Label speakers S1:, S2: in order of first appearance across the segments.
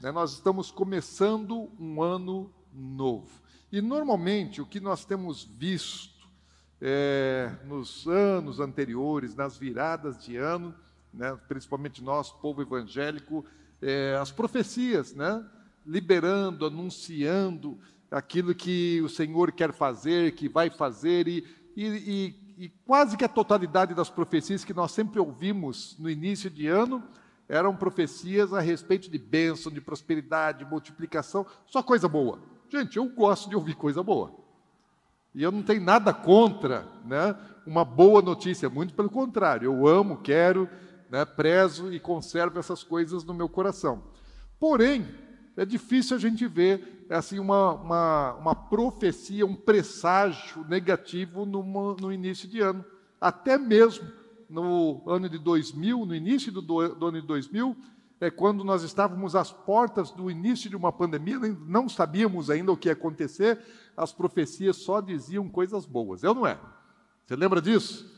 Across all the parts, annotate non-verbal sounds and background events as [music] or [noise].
S1: Né? Nós estamos começando um ano novo. E normalmente o que nós temos visto é, nos anos anteriores, nas viradas de ano, né, principalmente nós, povo evangélico, é, as profecias, né, liberando, anunciando aquilo que o Senhor quer fazer, que vai fazer, e, e, e, e quase que a totalidade das profecias que nós sempre ouvimos no início de ano eram profecias a respeito de bênção, de prosperidade, de multiplicação, só coisa boa. Gente, eu gosto de ouvir coisa boa. E eu não tenho nada contra né, uma boa notícia, muito pelo contrário, eu amo, quero, né, prezo e conservo essas coisas no meu coração. Porém, é difícil a gente ver assim uma, uma, uma profecia, um presságio negativo no, no início de ano. Até mesmo no ano de 2000, no início do, do ano de 2000, é quando nós estávamos às portas do início de uma pandemia, não sabíamos ainda o que ia acontecer, as profecias só diziam coisas boas. É ou não é? Você lembra disso?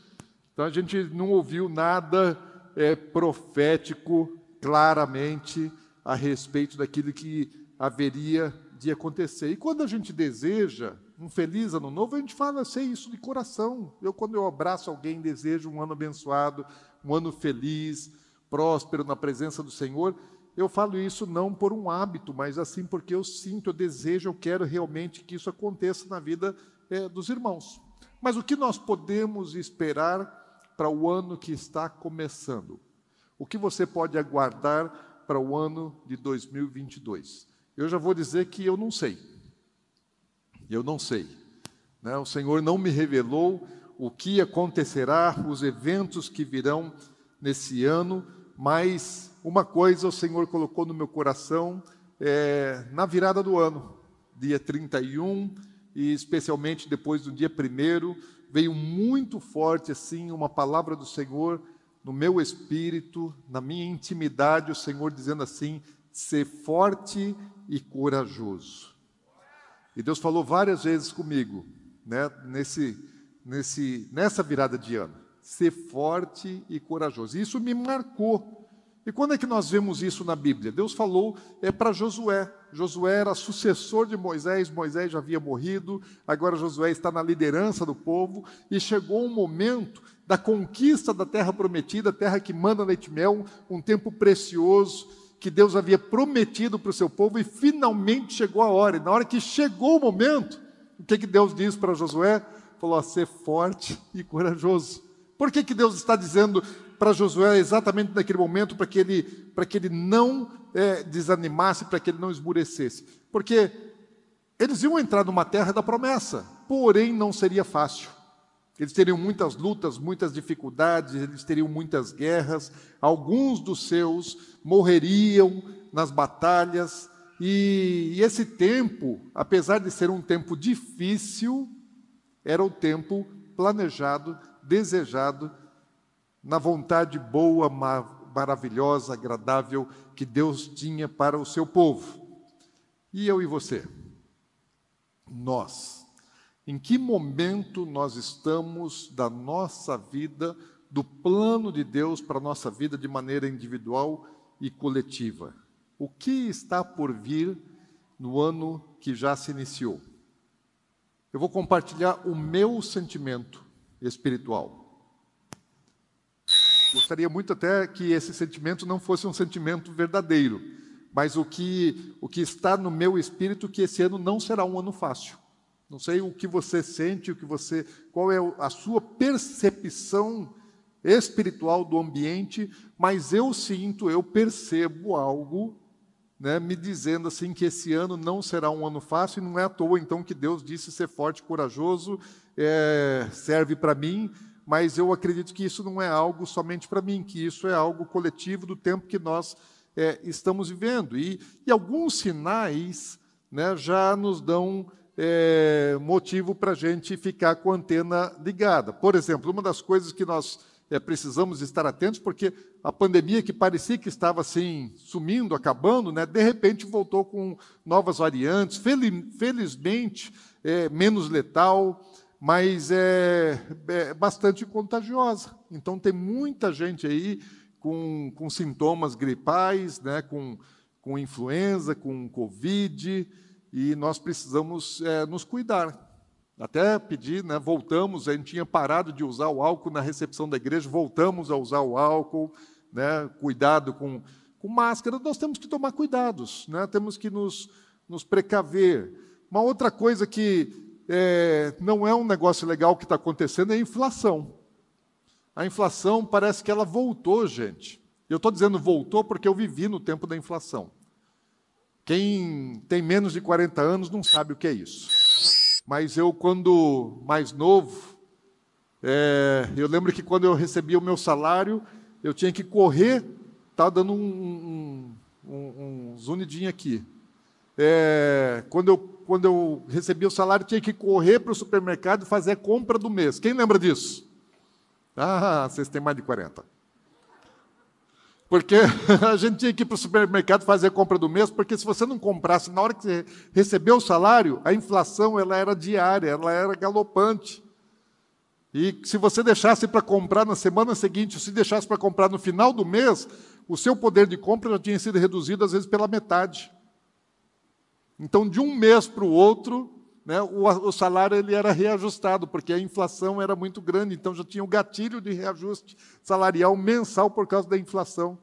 S1: Então a gente não ouviu nada é, profético claramente a respeito daquilo que haveria de acontecer. E quando a gente deseja um feliz ano novo, a gente fala, sei isso de coração. Eu, quando eu abraço alguém, desejo um ano abençoado, um ano feliz, próspero na presença do Senhor. Eu falo isso não por um hábito, mas assim porque eu sinto, eu desejo, eu quero realmente que isso aconteça na vida é, dos irmãos. Mas o que nós podemos esperar para o ano que está começando? O que você pode aguardar para o ano de 2022? Eu já vou dizer que eu não sei. Eu não sei. Né? O Senhor não me revelou o que acontecerá, os eventos que virão nesse ano, mas uma coisa o Senhor colocou no meu coração é, na virada do ano, dia 31, e especialmente depois do dia 1, veio muito forte assim uma palavra do Senhor no meu espírito, na minha intimidade, o Senhor dizendo assim: ser forte e corajoso. E Deus falou várias vezes comigo, né, nesse, nesse, nessa virada de ano. Ser forte e corajoso. Isso me marcou. E quando é que nós vemos isso na Bíblia? Deus falou é para Josué. Josué era sucessor de Moisés, Moisés já havia morrido, agora Josué está na liderança do povo, e chegou um momento da conquista da terra prometida, terra que manda leite e mel, um tempo precioso, que Deus havia prometido para o seu povo e finalmente chegou a hora. E na hora que chegou o momento, o que, que Deus diz para Josué? Falou: a ser forte e corajoso. Por que, que Deus está dizendo para Josué exatamente naquele momento para que ele, para que ele não é, desanimasse, para que ele não esmurecesse? Porque eles iam entrar numa terra da promessa, porém não seria fácil. Eles teriam muitas lutas, muitas dificuldades, eles teriam muitas guerras, alguns dos seus morreriam nas batalhas, e, e esse tempo, apesar de ser um tempo difícil, era o tempo planejado, desejado, na vontade boa, maravilhosa, agradável que Deus tinha para o seu povo. E eu e você? Nós em que momento nós estamos da nossa vida, do plano de Deus para a nossa vida de maneira individual e coletiva? O que está por vir no ano que já se iniciou? Eu vou compartilhar o meu sentimento espiritual. Gostaria muito até que esse sentimento não fosse um sentimento verdadeiro, mas o que, o que está no meu espírito que esse ano não será um ano fácil. Não sei o que você sente, o que você, qual é a sua percepção espiritual do ambiente, mas eu sinto, eu percebo algo, né, me dizendo assim que esse ano não será um ano fácil e não é à toa então que Deus disse ser forte, corajoso, é, serve para mim, mas eu acredito que isso não é algo somente para mim, que isso é algo coletivo do tempo que nós é, estamos vivendo. E, e alguns sinais né, já nos dão é, motivo para a gente ficar com a antena ligada. Por exemplo, uma das coisas que nós é, precisamos estar atentos, porque a pandemia que parecia que estava assim sumindo, acabando, né, de repente voltou com novas variantes, felizmente é, menos letal, mas é, é, bastante contagiosa. Então tem muita gente aí com, com sintomas gripais, né, com, com influenza, com Covid, e nós precisamos é, nos cuidar. Até pedir, né, voltamos, a gente tinha parado de usar o álcool na recepção da igreja, voltamos a usar o álcool, né, cuidado com, com máscara, nós temos que tomar cuidados, né, temos que nos, nos precaver. Uma outra coisa que é, não é um negócio legal que está acontecendo é a inflação. A inflação parece que ela voltou, gente. Eu estou dizendo voltou porque eu vivi no tempo da inflação. Quem tem menos de 40 anos não sabe o que é isso. Mas eu, quando mais novo, é, eu lembro que quando eu recebia o meu salário, eu tinha que correr, tá dando um, um, um, um zunidinho aqui. É, quando, eu, quando eu recebia o salário, tinha que correr para o supermercado e fazer a compra do mês. Quem lembra disso? Ah, vocês têm mais de 40. Porque [laughs] a gente tinha que ir para o supermercado fazer a compra do mês, porque se você não comprasse na hora que você recebeu o salário, a inflação ela era diária, ela era galopante. E se você deixasse para comprar na semana seguinte, se deixasse para comprar no final do mês, o seu poder de compra já tinha sido reduzido às vezes pela metade. Então, de um mês para o outro, né, o, o, salário ele era reajustado, porque a inflação era muito grande, então já tinha o um gatilho de reajuste salarial mensal por causa da inflação.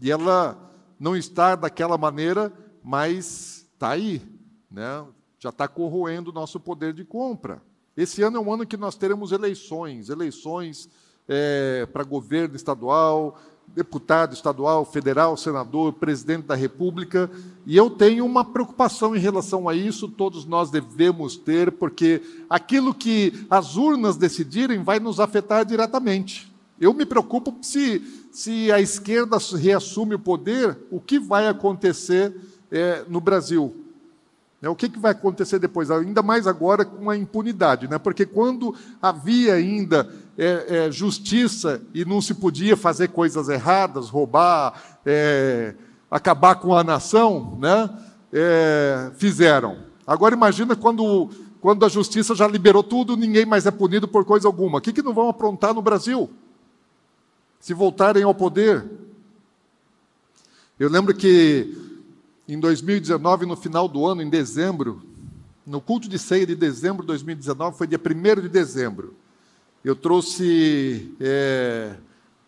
S1: E ela não está daquela maneira, mas está aí, né? já está corroendo o nosso poder de compra. Esse ano é um ano que nós teremos eleições, eleições é, para governo estadual, deputado estadual, federal, senador, presidente da República, e eu tenho uma preocupação em relação a isso, todos nós devemos ter, porque aquilo que as urnas decidirem vai nos afetar diretamente. Eu me preocupo se, se a esquerda reassume o poder, o que vai acontecer é, no Brasil. É, o que, que vai acontecer depois? Ainda mais agora com a impunidade, né? porque quando havia ainda é, é, justiça e não se podia fazer coisas erradas, roubar, é, acabar com a nação, né? É, fizeram. Agora imagina quando, quando a justiça já liberou tudo, ninguém mais é punido por coisa alguma. O que, que não vão aprontar no Brasil? Se voltarem ao poder. Eu lembro que em 2019, no final do ano, em dezembro, no culto de ceia de dezembro de 2019, foi dia 1 de dezembro eu trouxe é,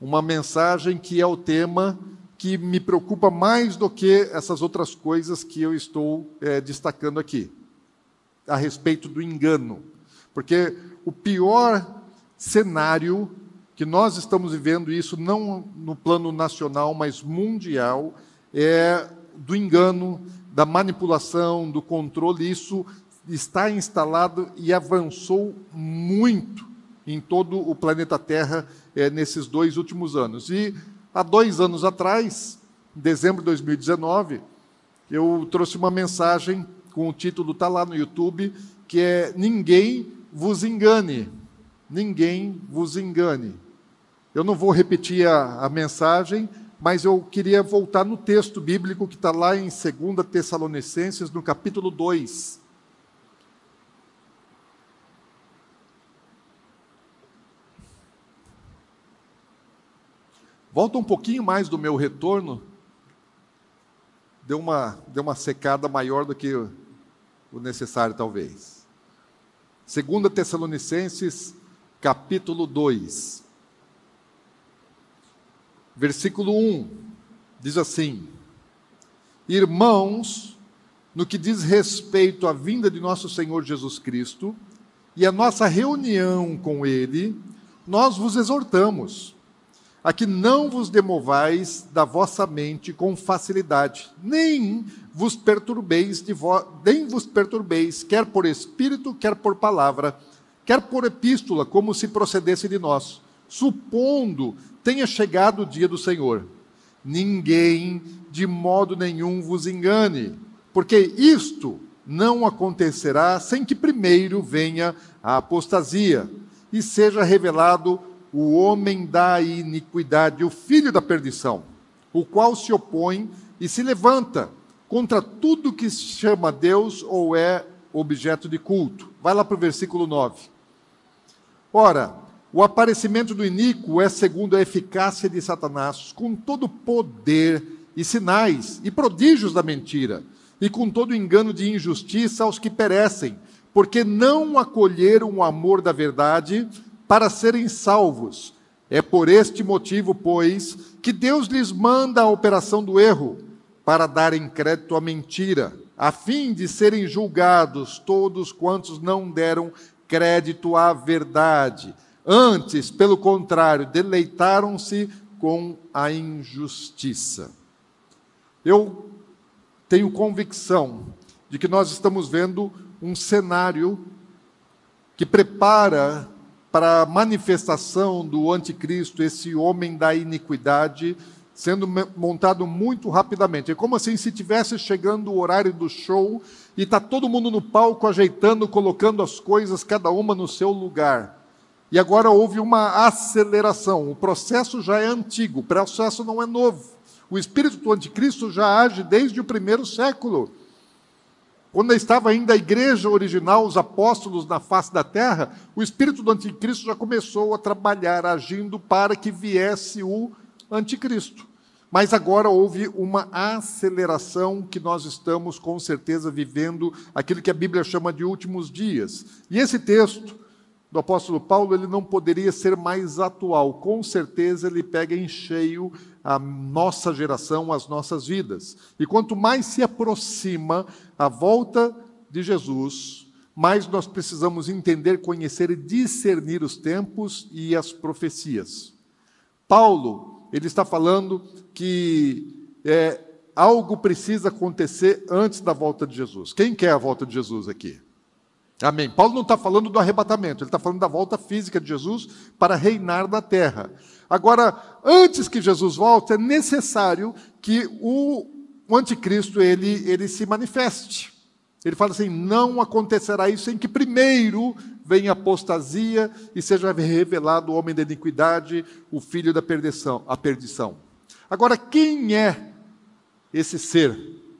S1: uma mensagem que é o tema que me preocupa mais do que essas outras coisas que eu estou é, destacando aqui, a respeito do engano. Porque o pior cenário que nós estamos vivendo, isso não no plano nacional, mas mundial, é do engano, da manipulação, do controle. Isso está instalado e avançou muito em todo o planeta Terra é, nesses dois últimos anos. E há dois anos atrás, em dezembro de 2019, eu trouxe uma mensagem com o título, está lá no YouTube, que é Ninguém vos engane. Ninguém vos engane. Eu não vou repetir a, a mensagem, mas eu queria voltar no texto bíblico que está lá em 2 Tessalonicenses, no capítulo 2. Volta um pouquinho mais do meu retorno. Deu uma, deu uma secada maior do que o, necessário, talvez. Segunda Tessalonicenses, capítulo 2. Versículo 1. Diz assim: Irmãos, no que diz respeito à vinda de nosso Senhor Jesus Cristo e a nossa reunião com Ele, nós vos exortamos a que não vos demovais da vossa mente com facilidade, nem vos perturbeis de vo... nem vos perturbeis, quer por espírito, quer por palavra, quer por epístola, como se procedesse de nós, supondo tenha chegado o dia do Senhor. ninguém de modo nenhum vos engane, porque isto não acontecerá sem que primeiro venha a apostasia e seja revelado o homem da iniquidade, o filho da perdição, o qual se opõe e se levanta contra tudo que se chama Deus ou é objeto de culto. Vai lá para o versículo 9. Ora, o aparecimento do iníquo é segundo a eficácia de Satanás, com todo poder e sinais e prodígios da mentira, e com todo engano de injustiça aos que perecem, porque não acolheram o amor da verdade para serem salvos. É por este motivo, pois, que Deus lhes manda a operação do erro, para darem crédito à mentira, a fim de serem julgados todos quantos não deram crédito à verdade Antes, pelo contrário, deleitaram-se com a injustiça. Eu tenho convicção de que nós estamos vendo um cenário que prepara para a manifestação do anticristo, esse homem da iniquidade, sendo montado muito rapidamente. É como assim se tivesse chegando o horário do show e está todo mundo no palco ajeitando, colocando as coisas, cada uma no seu lugar. E agora houve uma aceleração. O processo já é antigo, o processo não é novo. O espírito do anticristo já age desde o primeiro século. Quando estava ainda a igreja original, os apóstolos na face da terra, o espírito do anticristo já começou a trabalhar, agindo para que viesse o anticristo. Mas agora houve uma aceleração que nós estamos com certeza vivendo aquilo que a Bíblia chama de últimos dias. E esse texto do apóstolo Paulo, ele não poderia ser mais atual. Com certeza, ele pega em cheio a nossa geração, as nossas vidas. E quanto mais se aproxima a volta de Jesus, mais nós precisamos entender, conhecer e discernir os tempos e as profecias. Paulo, ele está falando que é, algo precisa acontecer antes da volta de Jesus. Quem quer a volta de Jesus aqui? Amém. Paulo não está falando do arrebatamento, ele está falando da volta física de Jesus para reinar na terra. Agora, antes que Jesus volte, é necessário que o, o anticristo ele, ele se manifeste. Ele fala assim: não acontecerá isso sem que primeiro venha apostasia e seja revelado o homem da iniquidade, o filho da perdição, a perdição. Agora, quem é esse ser?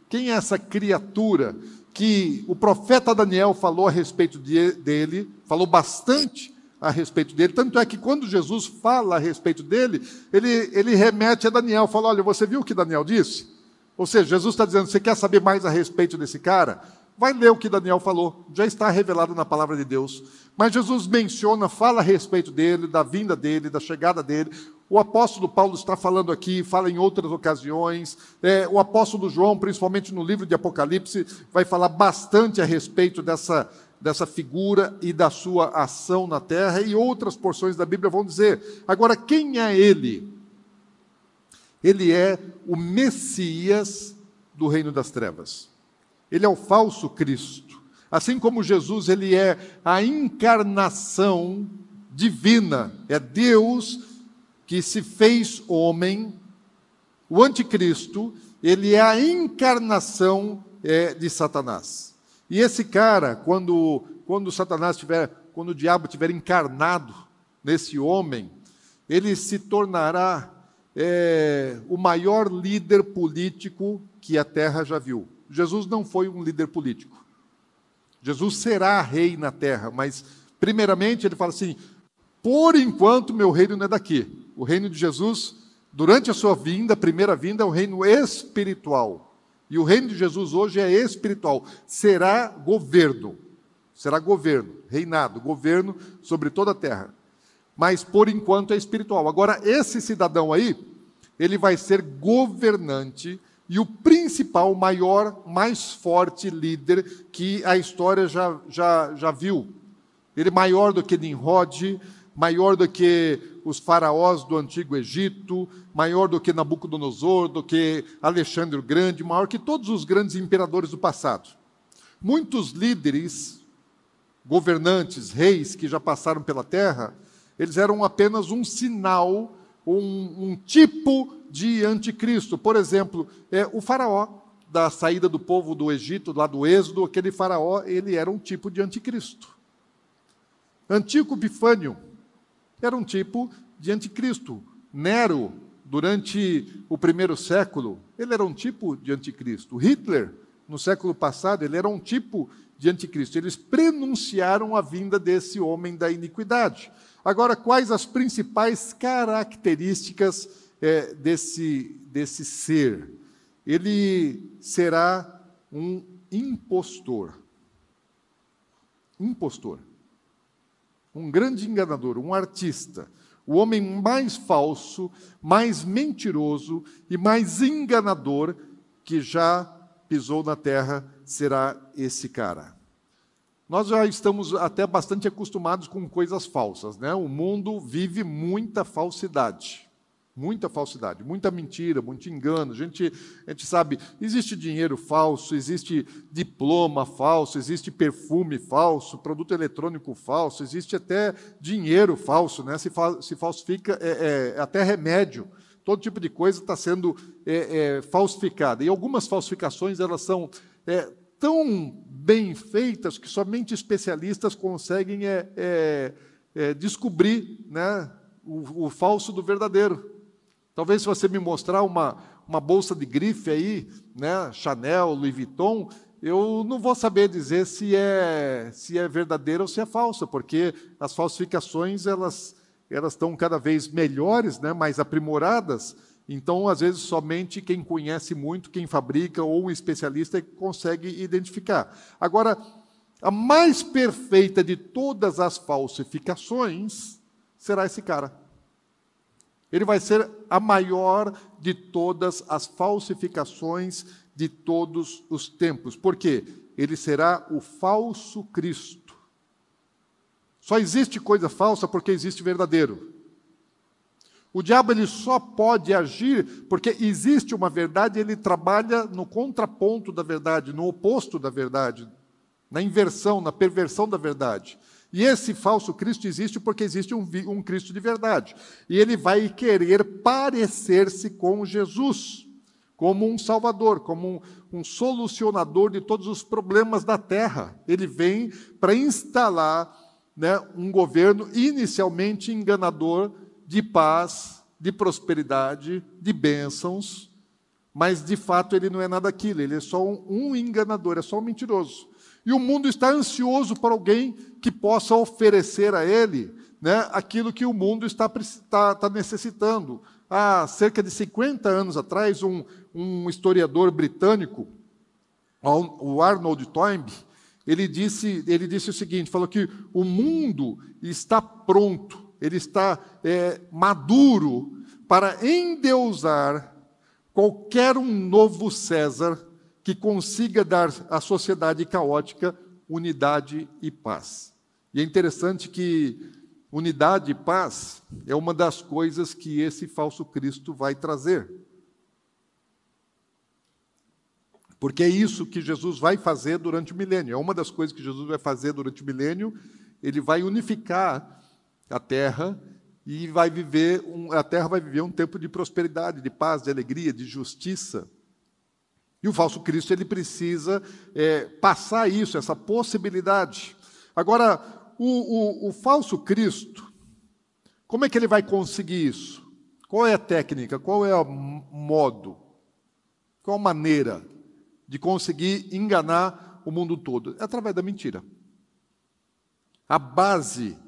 S1: Quem é essa criatura que o profeta Daniel falou a respeito de, dele, falou bastante a respeito dele, tanto é que quando Jesus fala a respeito dele, ele, ele remete a Daniel, fala: Olha, você viu o que Daniel disse? Ou seja, Jesus está dizendo: Você quer saber mais a respeito desse cara? Vai ler o que Daniel falou, já está revelado na palavra de Deus. Mas Jesus menciona, fala a respeito dele, da vinda dele, da chegada dele. O apóstolo Paulo está falando aqui, fala em outras ocasiões. É, o apóstolo João, principalmente no livro de Apocalipse, vai falar bastante a respeito dessa, dessa figura e da sua ação na terra. E outras porções da Bíblia vão dizer. Agora, quem é ele? Ele é o Messias do reino das trevas. Ele é o falso Cristo. Assim como Jesus, ele é a encarnação divina, é Deus que se fez homem, o anticristo, ele é a encarnação é, de Satanás. E esse cara, quando, quando Satanás tiver, quando o diabo tiver encarnado nesse homem, ele se tornará é, o maior líder político que a terra já viu. Jesus não foi um líder político. Jesus será rei na terra, mas primeiramente ele fala assim: por enquanto meu reino não é daqui. O reino de Jesus, durante a sua vinda, a primeira vinda, é o reino espiritual. E o reino de Jesus hoje é espiritual. Será governo. Será governo, reinado, governo sobre toda a terra. Mas por enquanto é espiritual. Agora, esse cidadão aí, ele vai ser governante e o principal, maior, mais forte líder que a história já, já, já viu. Ele é maior do que Nimrod, maior do que os faraós do antigo Egito, maior do que Nabucodonosor, do que Alexandre o Grande, maior que todos os grandes imperadores do passado. Muitos líderes, governantes, reis que já passaram pela terra, eles eram apenas um sinal, um, um tipo de anticristo. Por exemplo, é, o faraó da saída do povo do Egito, lá do Êxodo, aquele faraó, ele era um tipo de anticristo. Antigo Bifânio era um tipo de anticristo. Nero, durante o primeiro século, ele era um tipo de anticristo. Hitler, no século passado, ele era um tipo de anticristo. Eles prenunciaram a vinda desse homem da iniquidade. Agora, quais as principais características é, desse, desse ser? Ele será um impostor. Impostor. Um grande enganador, um artista. O homem mais falso, mais mentiroso e mais enganador que já pisou na terra será esse cara. Nós já estamos até bastante acostumados com coisas falsas, né? O mundo vive muita falsidade. Muita falsidade, muita mentira, muito engano. A gente, a gente sabe, existe dinheiro falso, existe diploma falso, existe perfume falso, produto eletrônico falso, existe até dinheiro falso, né? se, fa se falsifica é, é, até remédio. Todo tipo de coisa está sendo é, é, falsificada. E algumas falsificações elas são é, tão bem feitas que somente especialistas conseguem é, descobrir né, o, o falso do verdadeiro. Talvez se você me mostrar uma, uma bolsa de grife aí, né, Chanel, Louis Vuitton, eu não vou saber dizer se é, se é verdadeira ou se é falsa, porque as falsificações elas, elas estão cada vez melhores, né, mais aprimoradas, então, às vezes, somente quem conhece muito, quem fabrica ou um especialista consegue identificar. Agora, a mais perfeita de todas as falsificações será esse cara. Ele vai ser a maior de todas as falsificações de todos os tempos. Por quê? Ele será o falso Cristo. Só existe coisa falsa porque existe verdadeiro. O diabo ele só pode agir porque existe uma verdade, ele trabalha no contraponto da verdade, no oposto da verdade, na inversão, na perversão da verdade. E esse falso Cristo existe porque existe um, um Cristo de verdade. E ele vai querer parecer-se com Jesus, como um Salvador, como um, um solucionador de todos os problemas da terra. Ele vem para instalar né, um governo inicialmente enganador de paz, de prosperidade, de bênçãos, mas de fato ele não é nada aquilo, ele é só um, um enganador, é só um mentiroso. E o mundo está ansioso por alguém que possa oferecer a ele né, aquilo que o mundo está, está, está necessitando. Há cerca de 50 anos atrás, um, um historiador britânico, o Arnold Toynbee, ele disse, ele disse o seguinte: falou que o mundo está pronto, ele está é, maduro para endeusar qualquer um novo César que consiga dar à sociedade caótica unidade e paz. E é interessante que unidade e paz é uma das coisas que esse falso Cristo vai trazer. Porque é isso que Jesus vai fazer durante o milênio. É uma das coisas que Jesus vai fazer durante o milênio. Ele vai unificar a terra e vai viver um, a terra vai viver um tempo de prosperidade, de paz, de alegria, de justiça. E o falso Cristo ele precisa é, passar isso, essa possibilidade. Agora, o, o, o falso Cristo, como é que ele vai conseguir isso? Qual é a técnica? Qual é o modo? Qual a maneira de conseguir enganar o mundo todo? É através da mentira. A base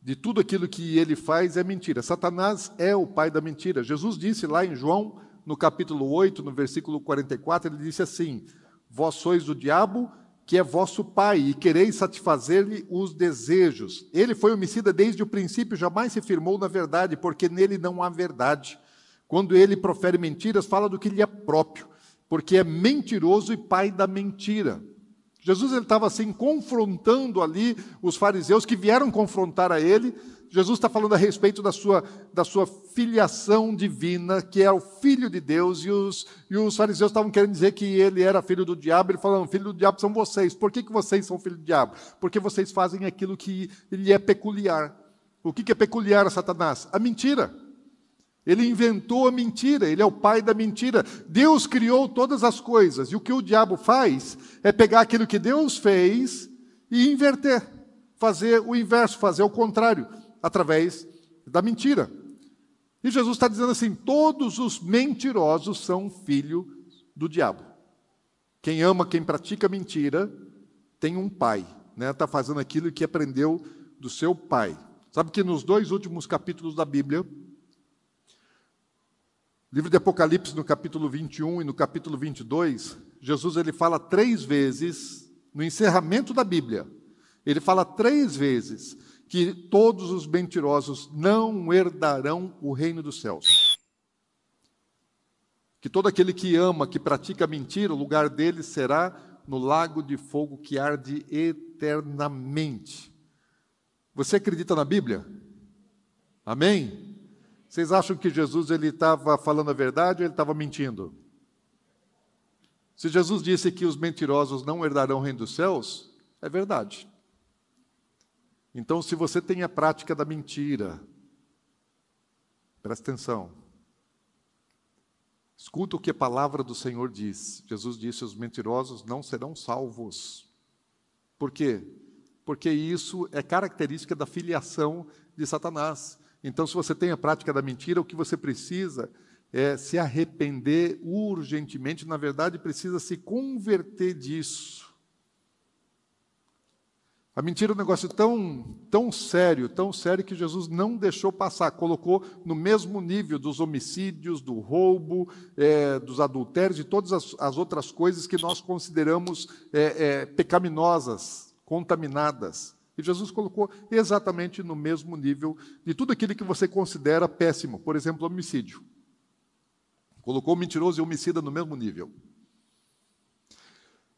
S1: de tudo aquilo que ele faz é mentira. Satanás é o pai da mentira. Jesus disse lá em João no capítulo 8, no versículo 44, ele disse assim: Vós sois o diabo, que é vosso pai, e quereis satisfazer-lhe os desejos. Ele foi homicida desde o princípio, jamais se firmou na verdade, porque nele não há verdade. Quando ele profere mentiras, fala do que lhe é próprio, porque é mentiroso e pai da mentira. Jesus estava assim confrontando ali os fariseus que vieram confrontar a ele, Jesus está falando a respeito da sua, da sua filiação divina, que é o filho de Deus, e os, e os fariseus estavam querendo dizer que ele era filho do diabo, ele falando, filho do diabo são vocês. Por que, que vocês são filho do diabo? Porque vocês fazem aquilo que lhe é peculiar. O que, que é peculiar a Satanás? A mentira. Ele inventou a mentira, ele é o pai da mentira. Deus criou todas as coisas, e o que o diabo faz é pegar aquilo que Deus fez e inverter, fazer o inverso, fazer o contrário, através da mentira. E Jesus está dizendo assim: todos os mentirosos são filho do diabo. Quem ama, quem pratica mentira, tem um pai, está né? Tá fazendo aquilo que aprendeu do seu pai. Sabe que nos dois últimos capítulos da Bíblia, Livro de Apocalipse, no capítulo 21 e no capítulo 22, Jesus ele fala três vezes, no encerramento da Bíblia, ele fala três vezes que todos os mentirosos não herdarão o reino dos céus. Que todo aquele que ama, que pratica mentira, o lugar dele será no lago de fogo que arde eternamente. Você acredita na Bíblia? Amém? Vocês acham que Jesus ele estava falando a verdade ou ele estava mentindo? Se Jesus disse que os mentirosos não herdarão o reino dos céus, é verdade. Então, se você tem a prática da mentira, presta atenção. Escuta o que a palavra do Senhor diz. Jesus disse: os mentirosos não serão salvos. Por quê? Porque isso é característica da filiação de Satanás. Então, se você tem a prática da mentira, o que você precisa é se arrepender urgentemente, na verdade, precisa se converter disso. A mentira é um negócio tão, tão sério, tão sério que Jesus não deixou passar, colocou no mesmo nível dos homicídios, do roubo, é, dos adultérios e todas as, as, outras coisas que nós consideramos é, é, pecaminosas, contaminadas. E Jesus colocou exatamente no mesmo nível de tudo aquilo que você considera péssimo, por exemplo, homicídio. Colocou mentiroso e homicida no mesmo nível.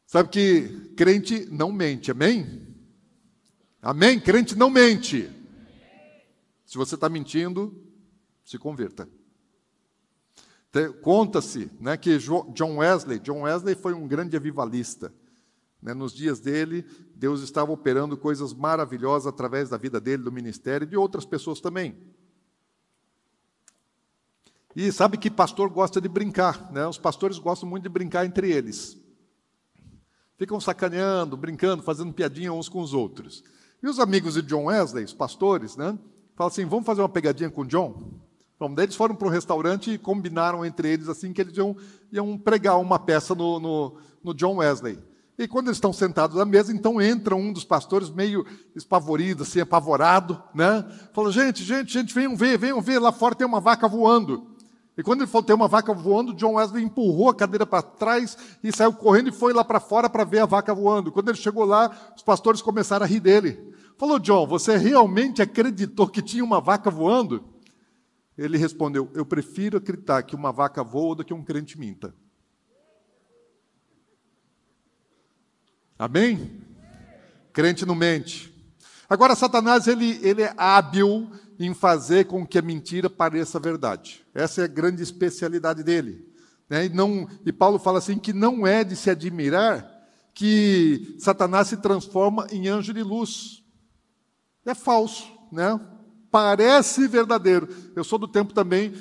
S1: Sabe que crente não mente, amém? Amém? Crente não mente. Se você está mentindo, se converta. Conta-se né, que John Wesley, John Wesley foi um grande avivalista. Né, nos dias dele, Deus estava operando coisas maravilhosas através da vida dele, do ministério e de outras pessoas também. E sabe que pastor gosta de brincar, né? Os pastores gostam muito de brincar entre eles. Ficam sacaneando, brincando, fazendo piadinha uns com os outros. E os amigos de John Wesley, os pastores, né? Falam assim: vamos fazer uma pegadinha com John? Bom, daí eles foram para um restaurante e combinaram entre eles assim que eles iam, iam pregar uma peça no, no, no John Wesley. E quando eles estão sentados à mesa, então entra um dos pastores meio espavorido, assim, apavorado, né? Fala, gente, gente, gente, venham ver, venham ver, lá fora tem uma vaca voando. E quando ele falou tem uma vaca voando, John Wesley empurrou a cadeira para trás e saiu correndo e foi lá para fora para ver a vaca voando. Quando ele chegou lá, os pastores começaram a rir dele. Falou, John, você realmente acreditou que tinha uma vaca voando? Ele respondeu: Eu prefiro acreditar que uma vaca voa do que um crente minta. Amém? Crente não mente. Agora, Satanás ele, ele é hábil em fazer com que a mentira pareça verdade. Essa é a grande especialidade dele. Né? E, não, e Paulo fala assim que não é de se admirar que Satanás se transforma em anjo de luz. É falso, né? Parece verdadeiro. Eu sou do tempo também,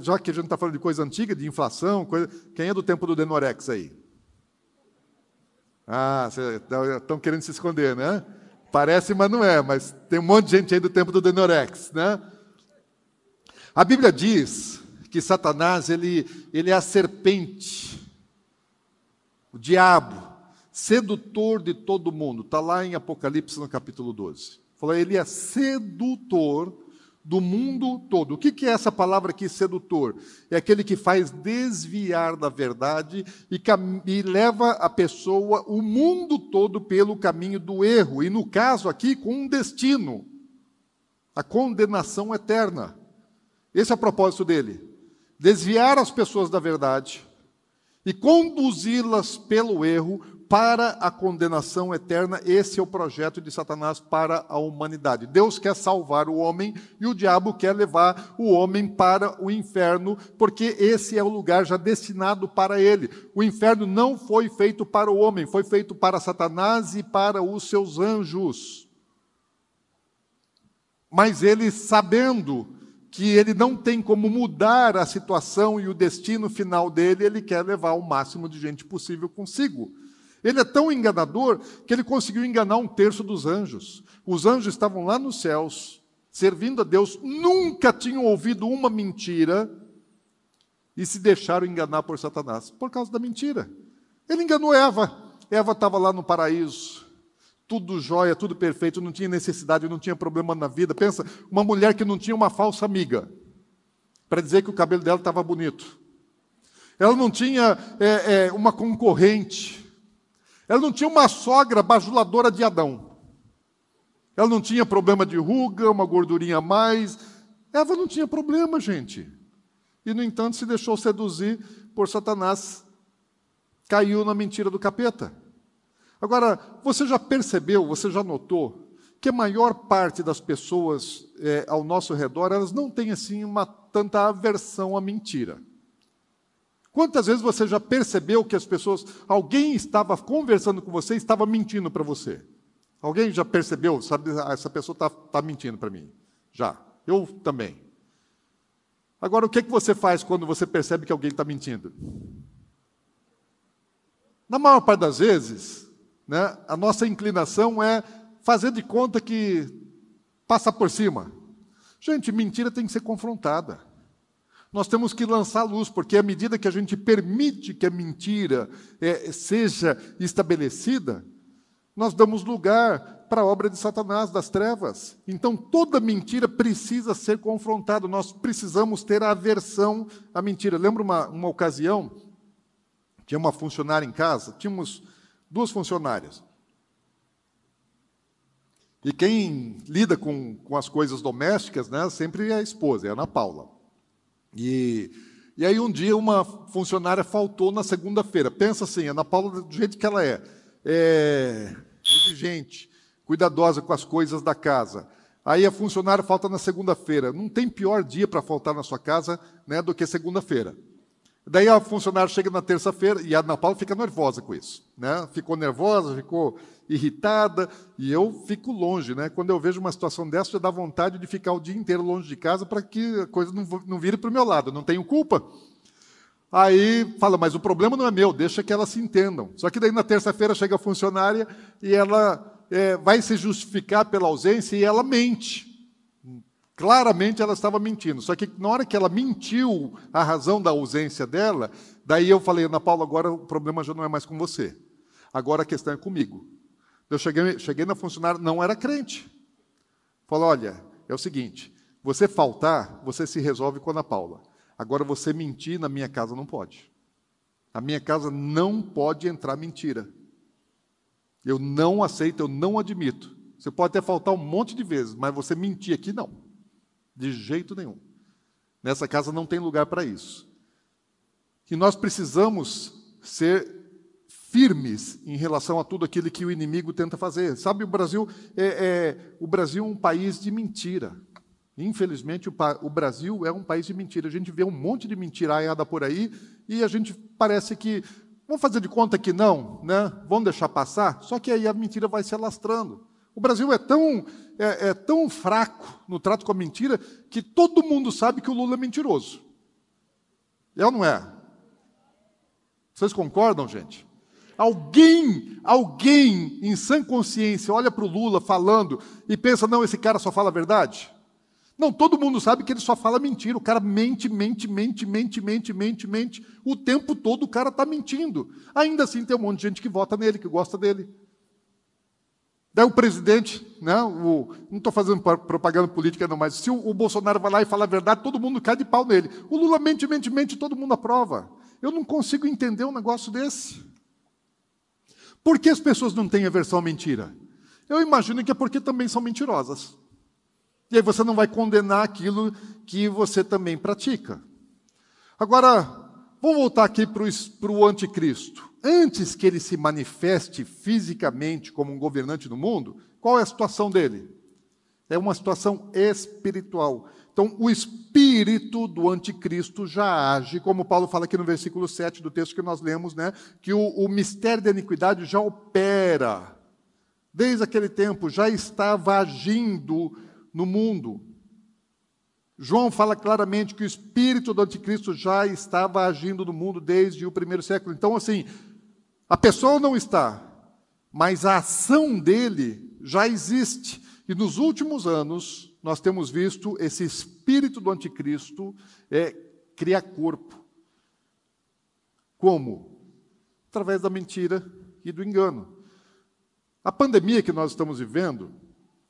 S1: já que a gente está falando de coisa antiga, de inflação, coisa, quem é do tempo do Denorex aí? Ah, estão querendo se esconder, né? Parece, mas não é, mas tem um monte de gente aí do tempo do Denorex, né? A Bíblia diz que Satanás, ele, ele é a serpente, o diabo, sedutor de todo mundo. Está lá em Apocalipse, no capítulo 12. Falou, ele é sedutor do mundo todo. O que é essa palavra aqui, sedutor? É aquele que faz desviar da verdade e, e, leva a pessoa, o mundo todo, pelo caminho do erro. E no caso aqui, com um destino: a condenação eterna. Esse é o propósito dele. Desviar as pessoas da verdade e conduzi-las pelo erro para a condenação eterna. Esse é o projeto de Satanás para a humanidade. Deus quer salvar o homem e o diabo quer levar o homem para o inferno, porque esse é o lugar já destinado para ele. O inferno não foi feito para o homem, foi feito para Satanás e para os seus anjos. Mas ele, sabendo que ele não tem como mudar a situação e o destino final dele, ele quer levar o máximo de gente possível consigo. Ele é tão enganador que ele conseguiu enganar um terço dos anjos. Os anjos estavam lá nos céus, servindo a Deus, nunca tinham ouvido uma mentira e se deixaram enganar por Satanás por causa da mentira. Ele enganou Eva. Eva estava lá no paraíso, tudo jóia, tudo perfeito, não tinha necessidade, não tinha problema na vida. Pensa, uma mulher que não tinha uma falsa amiga, para dizer que o cabelo dela estava bonito. Ela não tinha é, é, uma concorrente. Ela não tinha uma sogra bajuladora de Adão. Ela não tinha problema de ruga, uma gordurinha a mais. Eva não tinha problema, gente. E, no entanto, se deixou seduzir por Satanás. Caiu na mentira do capeta. Agora, você já percebeu, você já notou que a maior parte das pessoas é, ao nosso redor, elas não têm assim uma tanta aversão à mentira. Quantas vezes você já percebeu que as pessoas, alguém estava conversando com você e estava mentindo para você? Alguém já percebeu, sabe, ah, essa pessoa está tá mentindo para mim? Já. Eu também. Agora, o que, que você faz quando você percebe que alguém está mentindo? Na maior parte das vezes, né, a nossa inclinação é fazer de conta que passa por cima. Gente, mentira tem que ser confrontada. Nós temos que lançar luz, porque à medida que a gente permite que a mentira é, seja estabelecida, nós damos lugar para a obra de Satanás, das trevas. Então, toda mentira precisa ser confrontada, nós precisamos ter aversão à mentira. Lembro uma, uma ocasião, tinha uma funcionária em casa, tínhamos duas funcionárias. E quem lida com, com as coisas domésticas, né, sempre é a esposa, é a Ana Paula. E, e aí um dia uma funcionária faltou na segunda-feira. Pensa assim, Ana Paula, do jeito que ela é, é exigente, cuidadosa com as coisas da casa. Aí a funcionária falta na segunda-feira. Não tem pior dia para faltar na sua casa né, do que segunda-feira. Daí a funcionária chega na terça-feira e a Ana Paula fica nervosa com isso. Né? Ficou nervosa, ficou irritada, e eu fico longe. Né? Quando eu vejo uma situação dessa, já dá vontade de ficar o dia inteiro longe de casa para que a coisa não, não vire para o meu lado. Não tenho culpa. Aí fala, mas o problema não é meu, deixa que elas se entendam. Só que daí na terça-feira chega a funcionária e ela é, vai se justificar pela ausência e ela mente. Claramente ela estava mentindo. Só que na hora que ela mentiu a razão da ausência dela, daí eu falei, Ana Paula, agora o problema já não é mais com você. Agora a questão é comigo. Eu cheguei, cheguei na funcionária, não era crente. Falou, olha, é o seguinte, você faltar, você se resolve com a Ana Paula. Agora você mentir na minha casa não pode. A minha casa não pode entrar mentira. Eu não aceito, eu não admito. Você pode até faltar um monte de vezes, mas você mentir aqui não. De jeito nenhum. Nessa casa não tem lugar para isso. E nós precisamos ser firmes em relação a tudo aquilo que o inimigo tenta fazer. Sabe, o Brasil é, é o Brasil é um país de mentira. Infelizmente, o, o, Brasil é um país de mentira. A gente vê um monte de mentiraiada por aí e a gente parece que vamos fazer de conta que não, né? Vamos deixar passar. Só que aí a mentira vai se alastrando. O Brasil é tão, é, é tão fraco no trato com a mentira que todo mundo sabe que o Lula é mentiroso. É ou não é? Vocês concordam, gente? Alguém, alguém em sã consciência olha para o Lula falando e pensa: não, esse cara só fala a verdade? Não, todo mundo sabe que ele só fala mentira. O cara mente, mente, mente, mente, mente, mente, mente. O tempo todo o cara está mentindo. Ainda assim tem um monte de gente que vota nele, que gosta dele. Daí o presidente, né, o, não estou fazendo propaganda política não, mas se o, o, Bolsonaro vai lá e fala a verdade, todo mundo cai de pau nele. O Lula mente, mente, mente, todo mundo aprova. Eu não consigo entender um negócio desse. Por que as pessoas não têm aversão à mentira? Eu imagino que é porque também são mentirosas. E aí você não vai condenar aquilo que você também pratica. Agora, vamos voltar aqui para o anticristo antes que ele se manifeste fisicamente como um governante do mundo, qual é a situação dele? É uma situação espiritual. Então, o espírito do anticristo já age, como Paulo fala aqui no versículo 7 do texto que nós lemos, né? Que o, o mistério da iniquidade já opera. Desde aquele tempo, já estava agindo no mundo. João fala claramente que o espírito do anticristo já estava agindo no mundo desde o primeiro século. Então, assim, a pessoa não está, mas a ação dele já existe. E nos últimos anos, nós temos visto esse espírito do anticristo é, criar corpo. Como? Através da mentira e do engano. A pandemia que nós estamos vivendo,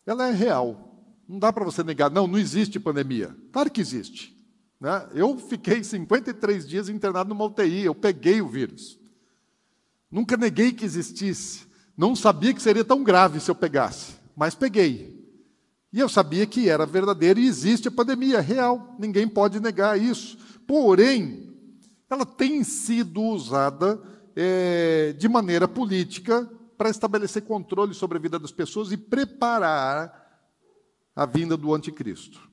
S1: ela é real. Não dá para você negar, não, não existe pandemia. Claro que existe. Né? Eu fiquei 53 dias internado numa UTI, eu peguei o vírus. Nunca neguei que existisse. Não sabia que seria tão grave se eu pegasse, mas peguei. E eu sabia que era verdadeiro e existe a pandemia real. Ninguém pode negar isso. Porém, ela tem sido usada é, de maneira política para estabelecer controle sobre a vida das pessoas e preparar a vinda do anticristo.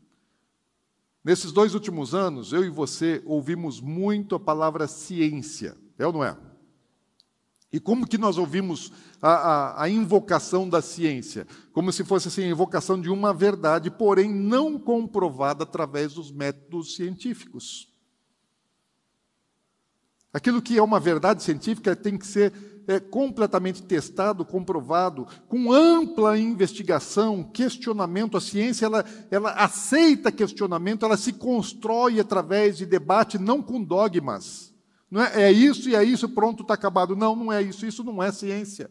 S1: Nesses dois últimos anos, eu e você ouvimos muito a palavra ciência, é ou não é? E como que nós ouvimos a, a, a, invocação da ciência? Como se fosse assim, a invocação de uma verdade, porém não comprovada através dos métodos científicos. Aquilo que é uma verdade científica tem que ser é, completamente testado, comprovado, com ampla investigação, questionamento. A ciência ela, ela aceita questionamento, ela se constrói através de debate, não com dogmas. Não é, é isso e é isso, pronto, está acabado. Não, não é isso. Isso não é ciência.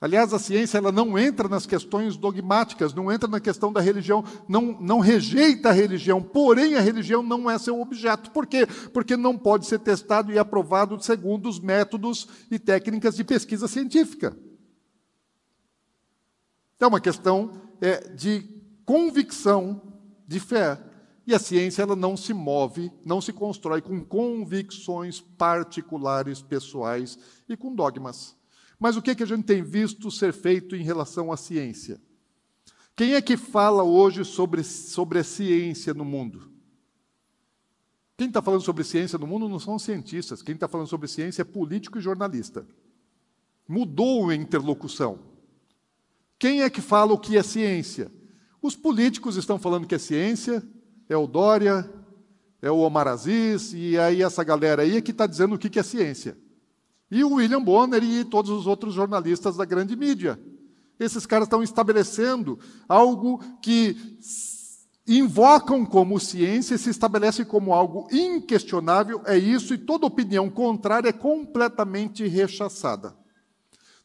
S1: Aliás, a ciência ela não entra nas questões dogmáticas, não entra na questão da religião, não, não rejeita a religião, porém a religião não é seu objeto. Por quê? Porque não pode ser testado e aprovado segundo os métodos e técnicas de pesquisa científica. É uma questão é, de convicção, de fé. E a ciência ela não se move, não se constrói com convicções particulares, pessoais e com dogmas. Mas o que, é que a gente tem visto ser feito em relação à ciência? Quem é que fala hoje sobre, sobre a ciência no mundo? Quem está falando sobre ciência no mundo não são cientistas, quem está falando sobre ciência é político e jornalista. Mudou a interlocução. Quem é que fala o que é ciência? Os políticos estão falando que é ciência, é o Dória, é o Omar Aziz, e aí essa galera aí é que está dizendo o que é ciência. E o William Bonner e todos os outros jornalistas da grande mídia. Esses caras estão estabelecendo algo que invocam como ciência e se estabelece como algo inquestionável, é isso, e toda opinião contrária é completamente rechaçada.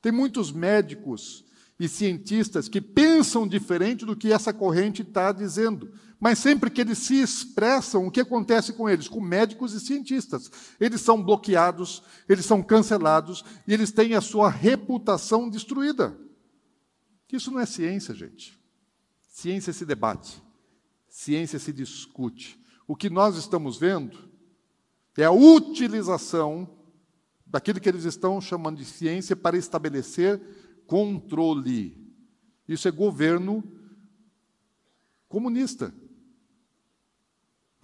S1: Tem muitos médicos e cientistas que pensam diferente do que essa corrente está dizendo. Mas sempre que eles se expressam, o que acontece com eles? Com médicos e cientistas. Eles são bloqueados, eles são cancelados e eles têm a sua reputação destruída. Isso não é ciência, gente. Ciência se debate, ciência se discute. O que nós estamos vendo é a utilização daquilo que eles estão chamando de ciência para estabelecer controle. Isso é governo comunista.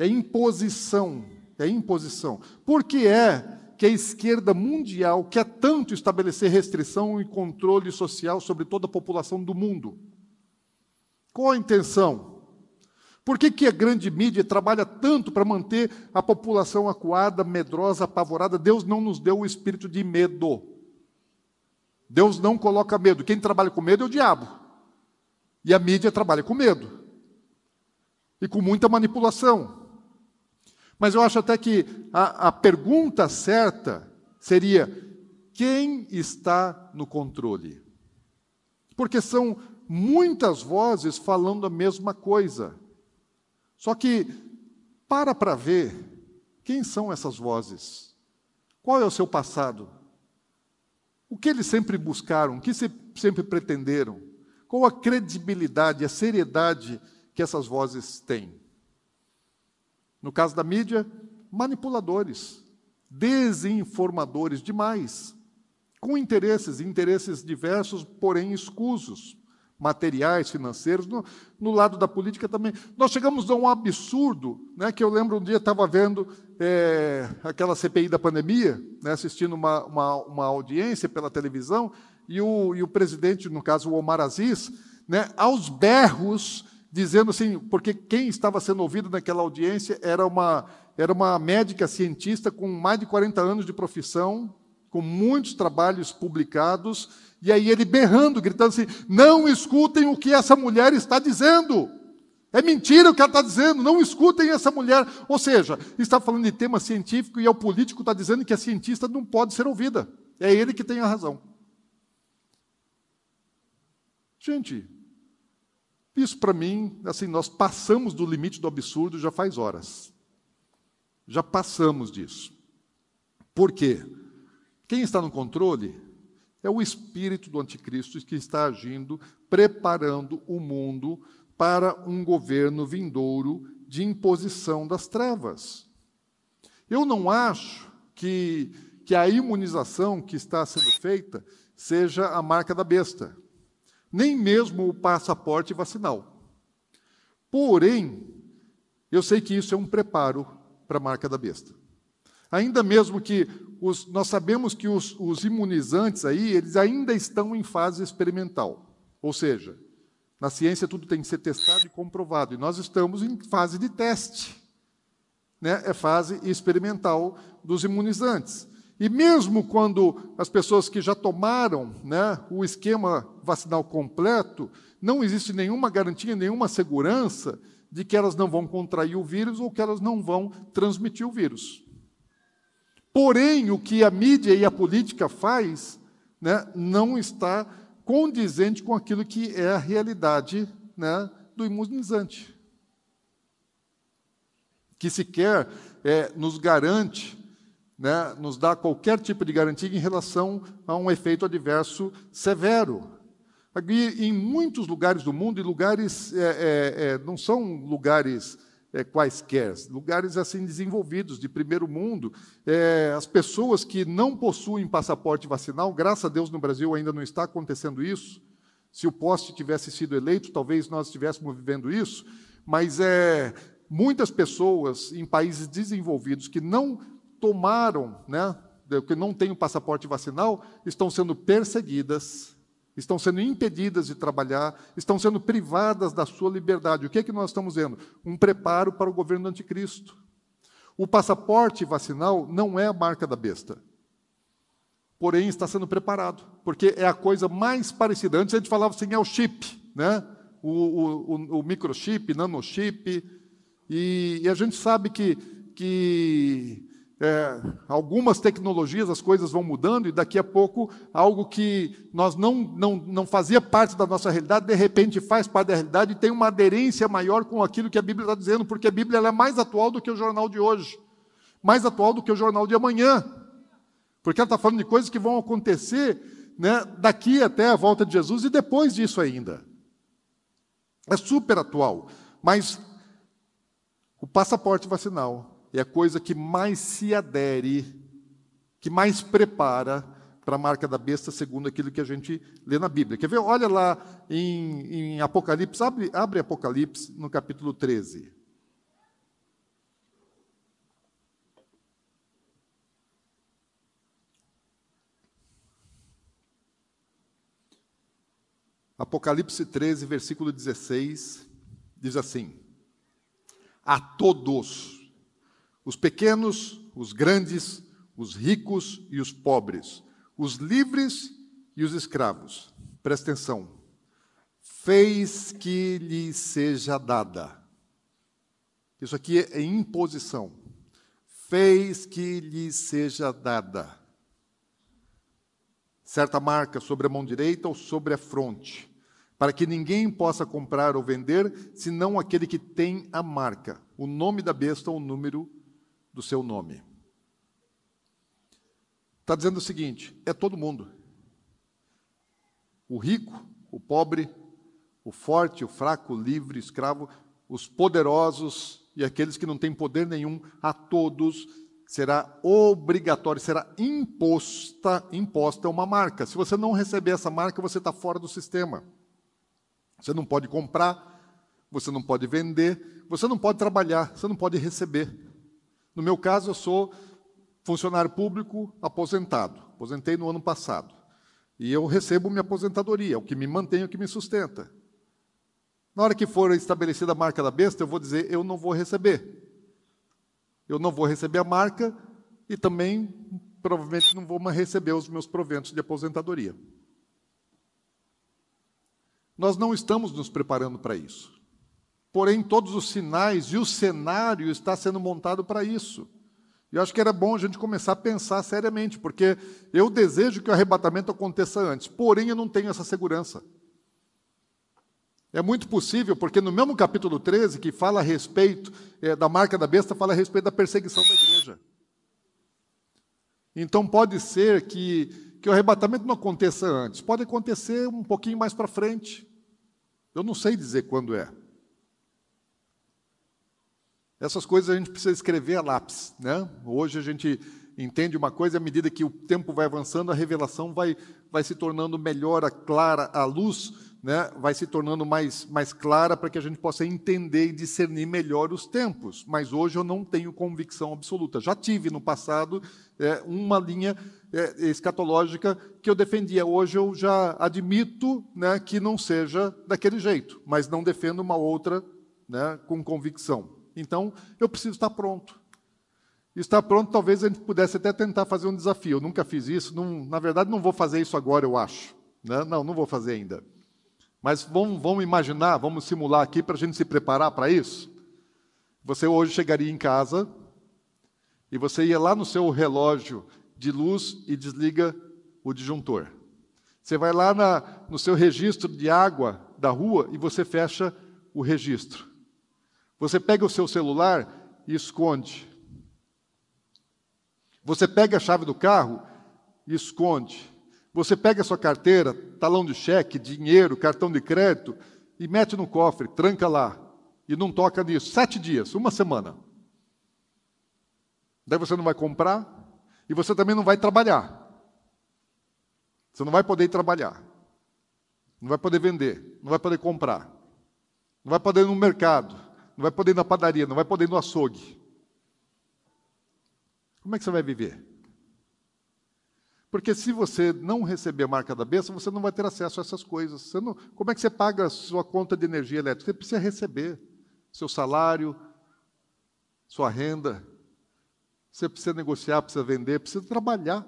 S1: É imposição, é imposição. Por que é que a esquerda mundial quer tanto estabelecer restrição e controle social sobre toda a população do mundo? Qual a intenção? Por que, que a grande mídia trabalha tanto para manter a população acuada, medrosa, apavorada? Deus não nos deu o espírito de medo. Deus não coloca medo. Quem trabalha com medo é o diabo. E a mídia trabalha com medo. E com muita manipulação. Mas eu acho até que a, a pergunta certa seria: quem está no controle? Porque são muitas vozes falando a mesma coisa. Só que, para para ver, quem são essas vozes? Qual é o seu passado? O que eles sempre buscaram? O que sempre pretenderam? Qual a credibilidade, a seriedade que essas vozes têm? No caso da mídia, manipuladores, desinformadores demais, com interesses, interesses diversos, porém escusos materiais, financeiros, no, no, lado da política também. Nós chegamos a um absurdo, né, que eu lembro um dia estava vendo é, aquela CPI da pandemia, né, assistindo uma, uma, uma, audiência pela televisão, e o, e o presidente, no caso o Omar Aziz, né, aos berros, dizendo assim, porque quem estava sendo ouvido naquela audiência era uma, era uma médica cientista com mais de 40 anos de profissão, com muitos trabalhos publicados, e aí ele berrando, gritando assim: não escutem o que essa mulher está dizendo. É mentira o que ela está dizendo, não escutem essa mulher. Ou seja, está falando de tema científico e é o político está dizendo que a cientista não pode ser ouvida. É ele que tem a razão. Gente, isso para mim, assim, nós passamos do limite do absurdo já faz horas. Já passamos disso. Por quê? Quem está no controle é o espírito do anticristo que está agindo, preparando o mundo para um governo vindouro de imposição das trevas. Eu não acho que, que a imunização que está sendo feita seja a marca da besta, nem mesmo o passaporte vacinal. Porém, eu sei que isso é um preparo para a marca da besta. Ainda mesmo que os, nós sabemos que os, os imunizantes aí, eles ainda estão em fase experimental. Ou seja, na ciência tudo tem que ser testado e comprovado. E nós estamos em fase de teste. Né? É fase experimental dos imunizantes. E mesmo quando as pessoas que já tomaram né, o esquema vacinal completo, não existe nenhuma garantia, nenhuma segurança de que elas não vão contrair o vírus ou que elas não vão transmitir o vírus. Porém, o que a mídia e a política faz né, não está condizente com aquilo que é a realidade né, do imunizante. Que sequer é, nos garante, né, nos dá qualquer tipo de garantia em relação a um efeito adverso severo. E em muitos lugares do mundo, e lugares é, é, é não são lugares é, quaisquer, lugares assim desenvolvidos, de primeiro mundo, é, as pessoas que não possuem passaporte vacinal, graças a Deus no Brasil ainda não está acontecendo isso. Se o poste tivesse sido eleito, talvez nós estivéssemos vivendo isso, mas é, muitas pessoas em países desenvolvidos que não tomaram, né, que não têm o passaporte vacinal, estão sendo perseguidas, estão sendo impedidas de trabalhar, estão sendo privadas da sua liberdade. O que é que nós estamos vendo? Um preparo para o governo anticristo. O passaporte vacinal não é a marca da besta. Porém, está sendo preparado, porque é a coisa mais parecida. Antes a gente falava assim, é o chip, né? o, o, o microchip, nanochip, e, e a gente sabe que, que é, algumas tecnologias, as coisas vão mudando e daqui a pouco algo que nós não, não, não fazia parte da nossa realidade, de repente faz parte da realidade e tem uma aderência maior com aquilo que a Bíblia está dizendo, porque a Bíblia é mais atual do que o jornal de hoje, mais atual do que o jornal de amanhã, porque ela está falando de coisas que vão acontecer né, daqui até a volta de Jesus e depois disso ainda. É super atual, mas o passaporte vacinal é a coisa que mais se adere, que mais prepara para a marca da besta, segundo aquilo que a gente lê na Bíblia. Quer ver? Olha lá em, em Apocalipse, abre, abre Apocalipse no capítulo 13. Apocalipse 13, versículo 16, diz assim: A todos os pequenos, os grandes, os ricos e os pobres, os livres e os escravos. Presta atenção. Fez que lhe seja dada. Isso aqui é imposição. Fez que lhe seja dada. Certa marca sobre a mão direita ou sobre a fronte, para que ninguém possa comprar ou vender, senão aquele que tem a marca, o nome da besta ou o número do seu nome. Está dizendo o seguinte: é todo mundo. O rico, o pobre, o forte, o fraco, o livre, o escravo, os poderosos e aqueles que não têm poder nenhum, a todos será obrigatório, será imposta, imposta uma marca. Se você não receber essa marca, você está fora do sistema. Você não pode comprar, você não pode vender, você não pode trabalhar, você não pode receber. No meu caso, eu sou funcionário público aposentado. Aposentei no ano passado. E eu recebo minha aposentadoria, o que me mantém, o que me sustenta. Na hora que for estabelecida a marca da besta, eu vou dizer: eu não vou receber. Eu não vou receber a marca e também provavelmente não vou mais receber os meus proventos de aposentadoria. Nós não estamos nos preparando para isso. Porém, todos os sinais e o cenário está sendo montado para isso. E eu acho que era bom a gente começar a pensar seriamente, porque eu desejo que o arrebatamento aconteça antes, porém eu não tenho essa segurança. É muito possível, porque no mesmo capítulo 13, que fala a respeito é, da marca da besta, fala a respeito da perseguição da igreja. Então pode ser que, que o arrebatamento não aconteça antes, pode acontecer um pouquinho mais para frente. Eu não sei dizer quando é. Essas coisas a gente precisa escrever a lápis. Né? Hoje a gente entende uma coisa, à medida que o tempo vai avançando, a revelação vai, vai se tornando melhor, a clara, a luz né, vai se tornando mais, mais clara para que a gente possa entender e discernir melhor os tempos. Mas hoje eu não tenho convicção absoluta. Já tive no passado é, uma linha é, escatológica que eu defendia. Hoje eu já admito né, que não seja daquele jeito, mas não defendo uma outra né, com convicção. Então, eu preciso estar pronto. Estar pronto, talvez a gente pudesse até tentar fazer um desafio. Eu nunca fiz isso, não, na verdade, não vou fazer isso agora, eu acho. Né? Não, não vou fazer ainda. Mas vamos, vamos imaginar, vamos simular aqui para a gente se preparar para isso. Você hoje chegaria em casa e você ia lá no seu relógio de luz e desliga o disjuntor. Você vai lá na, no seu registro de água da rua e você fecha o registro. Você pega o seu celular e esconde. Você pega a chave do carro e esconde. Você pega a sua carteira, talão de cheque, dinheiro, cartão de crédito e mete no cofre, tranca lá e não toca nisso. Sete dias, uma semana. Daí você não vai comprar e você também não vai trabalhar. Você não vai poder trabalhar. Não vai poder vender, não vai poder comprar. Não vai poder ir no mercado não vai poder ir na padaria, não vai poder ir no açougue. Como é que você vai viver? Porque se você não receber a marca da bênção, você não vai ter acesso a essas coisas. Não, como é que você paga a sua conta de energia elétrica? Você precisa receber seu salário, sua renda. Você precisa negociar, precisa vender, precisa trabalhar.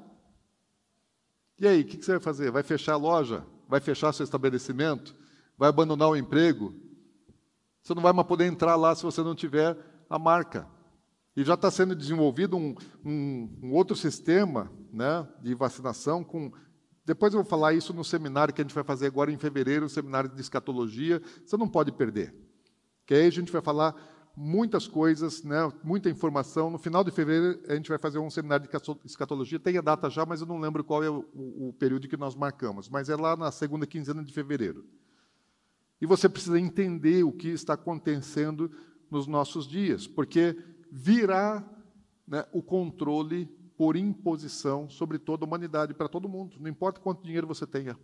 S1: E aí, o que você vai fazer? Vai fechar a loja? Vai fechar seu estabelecimento? Vai abandonar o emprego? Você não vai mais poder entrar lá se você não tiver a marca. E já está sendo desenvolvido um, um, um, outro sistema né, de vacinação com. Depois eu vou falar isso no seminário que a gente vai fazer agora em fevereiro, o seminário de escatologia. Você não pode perder. Que aí a gente vai falar muitas coisas, né, muita informação. No final de fevereiro a gente vai fazer um seminário de escatologia. Tem a data já, mas eu não lembro qual é o, o, período que nós marcamos. Mas é lá na segunda quinzena de fevereiro. E você precisa entender o que está acontecendo nos nossos dias, porque virá né, o controle por imposição sobre toda a humanidade, para todo mundo, não importa quanto dinheiro você tenha.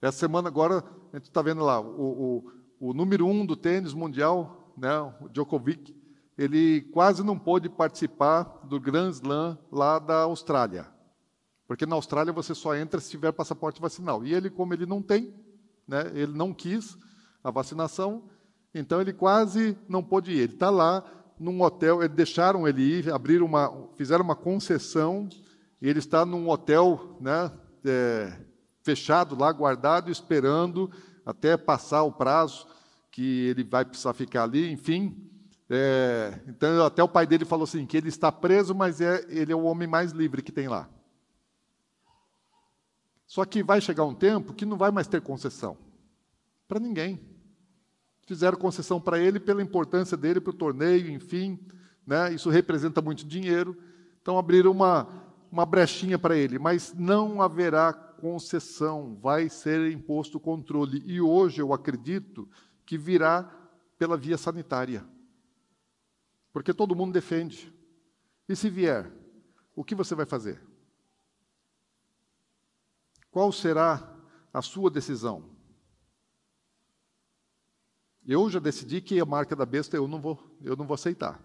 S1: Essa semana agora, a gente está vendo lá, o, o, o, número um do tênis mundial, né, o Djokovic, ele quase não pôde participar do Grand Slam lá da Austrália. Porque na Austrália você só entra se tiver passaporte vacinal. E ele, como ele não tem, né, ele não quis a vacinação, então ele quase não pôde ir. Ele está lá num hotel, eles deixaram ele ir, abriram uma, fizeram uma concessão, e ele está num hotel né, é, fechado lá, guardado, esperando até passar o prazo que ele vai precisar ficar ali, enfim. É, então, até o pai dele falou assim, que ele está preso, mas é, ele é o homem mais livre que tem lá. Só que vai chegar um tempo que não vai mais ter concessão para ninguém. Fizeram concessão para ele pela importância dele para o torneio, enfim, né? isso representa muito dinheiro. Então abriram uma, uma brechinha para ele, mas não haverá concessão, vai ser imposto controle. E hoje eu acredito que virá pela via sanitária. Porque todo mundo defende. E se vier, o que você vai fazer? Qual será a sua decisão? Eu já decidi que a marca da besta eu não vou, eu não vou aceitar.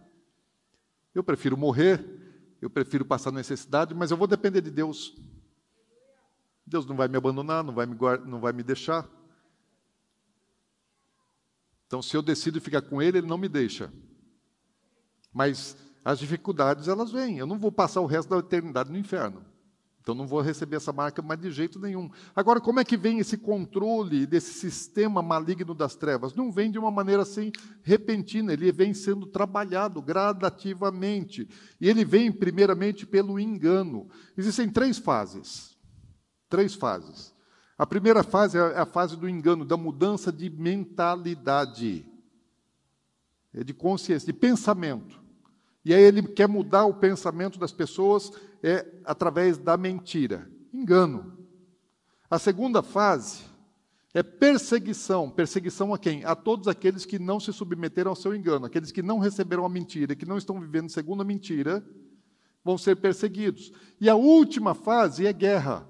S1: Eu prefiro morrer, eu prefiro passar necessidade, mas eu vou depender de Deus. Deus não vai me abandonar, não vai me, não vai me deixar. Então, se eu decido ficar com Ele, Ele não me deixa. Mas as dificuldades, elas vêm. Eu não vou passar o resto da eternidade no inferno. Então não vou receber essa marca mais de jeito nenhum. Agora, como é que vem esse controle desse sistema maligno das trevas? Não vem de uma maneira assim repentina, ele vem sendo trabalhado gradativamente. E ele vem primeiramente pelo engano. Existem três fases. Três fases. A primeira fase é a fase do engano, da mudança de mentalidade. É de consciência, de pensamento. E aí ele quer mudar o pensamento das pessoas é através da mentira, engano. A segunda fase é perseguição. Perseguição a quem? A todos aqueles que não se submeteram ao seu engano, aqueles que não receberam a mentira, que não estão vivendo segundo a mentira, vão ser perseguidos. E a última fase é guerra.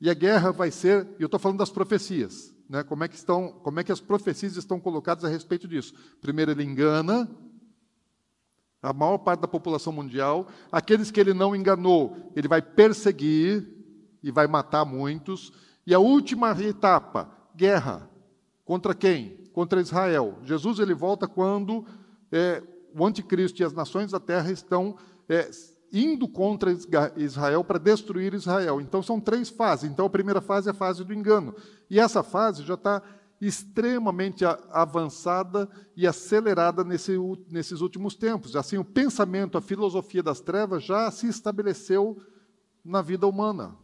S1: E a guerra vai ser, eu estou falando das profecias, né? Como é que estão, como é que as profecias estão colocadas a respeito disso? Primeiro ele engana, a maior parte da população mundial. Aqueles que ele não enganou, ele vai perseguir e vai matar muitos. E a última etapa, guerra. Contra quem? Contra Israel. Jesus ele volta quando é, o anticristo e as nações da terra estão é, indo contra Israel para destruir Israel. Então são três fases. Então a primeira fase é a fase do engano. E essa fase já está extremamente avançada e acelerada nesse, nesses últimos tempos. Assim, o pensamento, a filosofia das trevas já se estabeleceu na vida humana,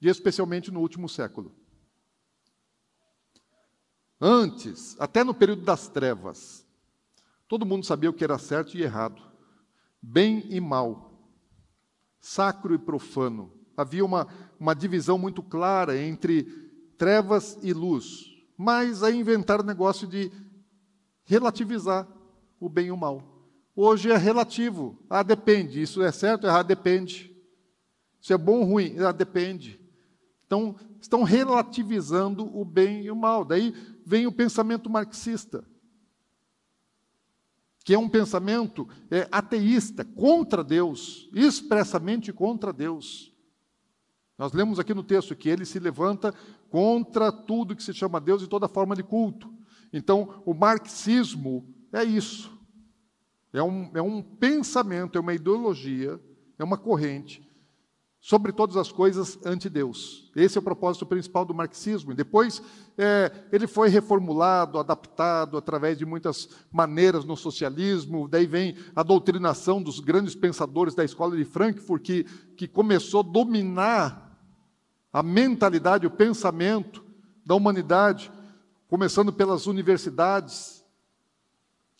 S1: e especialmente no último século. Antes, até no período das trevas, todo mundo sabia o que era certo e errado, bem e mal, sacro e profano. Havia uma, uma divisão muito clara entre trevas e luz, mas aí inventaram o negócio de relativizar o bem e o mal. Hoje é relativo. Ah, depende. Isso é certo ou errado? Depende. Isso é bom ou ruim? Ah, depende. Então, estão relativizando o bem e o mal. Daí vem o pensamento marxista, que é um pensamento é, ateísta, contra Deus, expressamente contra Deus. Nós lemos aqui no texto que ele se levanta contra tudo que se chama Deus e toda forma de culto. Então, o marxismo é isso. É um, é um pensamento, é uma ideologia, é uma corrente sobre todas as coisas ante Deus. Esse é o propósito principal do marxismo. E depois é, ele foi reformulado, adaptado através de muitas maneiras no socialismo. Daí vem a doutrinação dos grandes pensadores da escola de Frankfurt, que, que começou a dominar a mentalidade, o pensamento da humanidade, começando pelas universidades,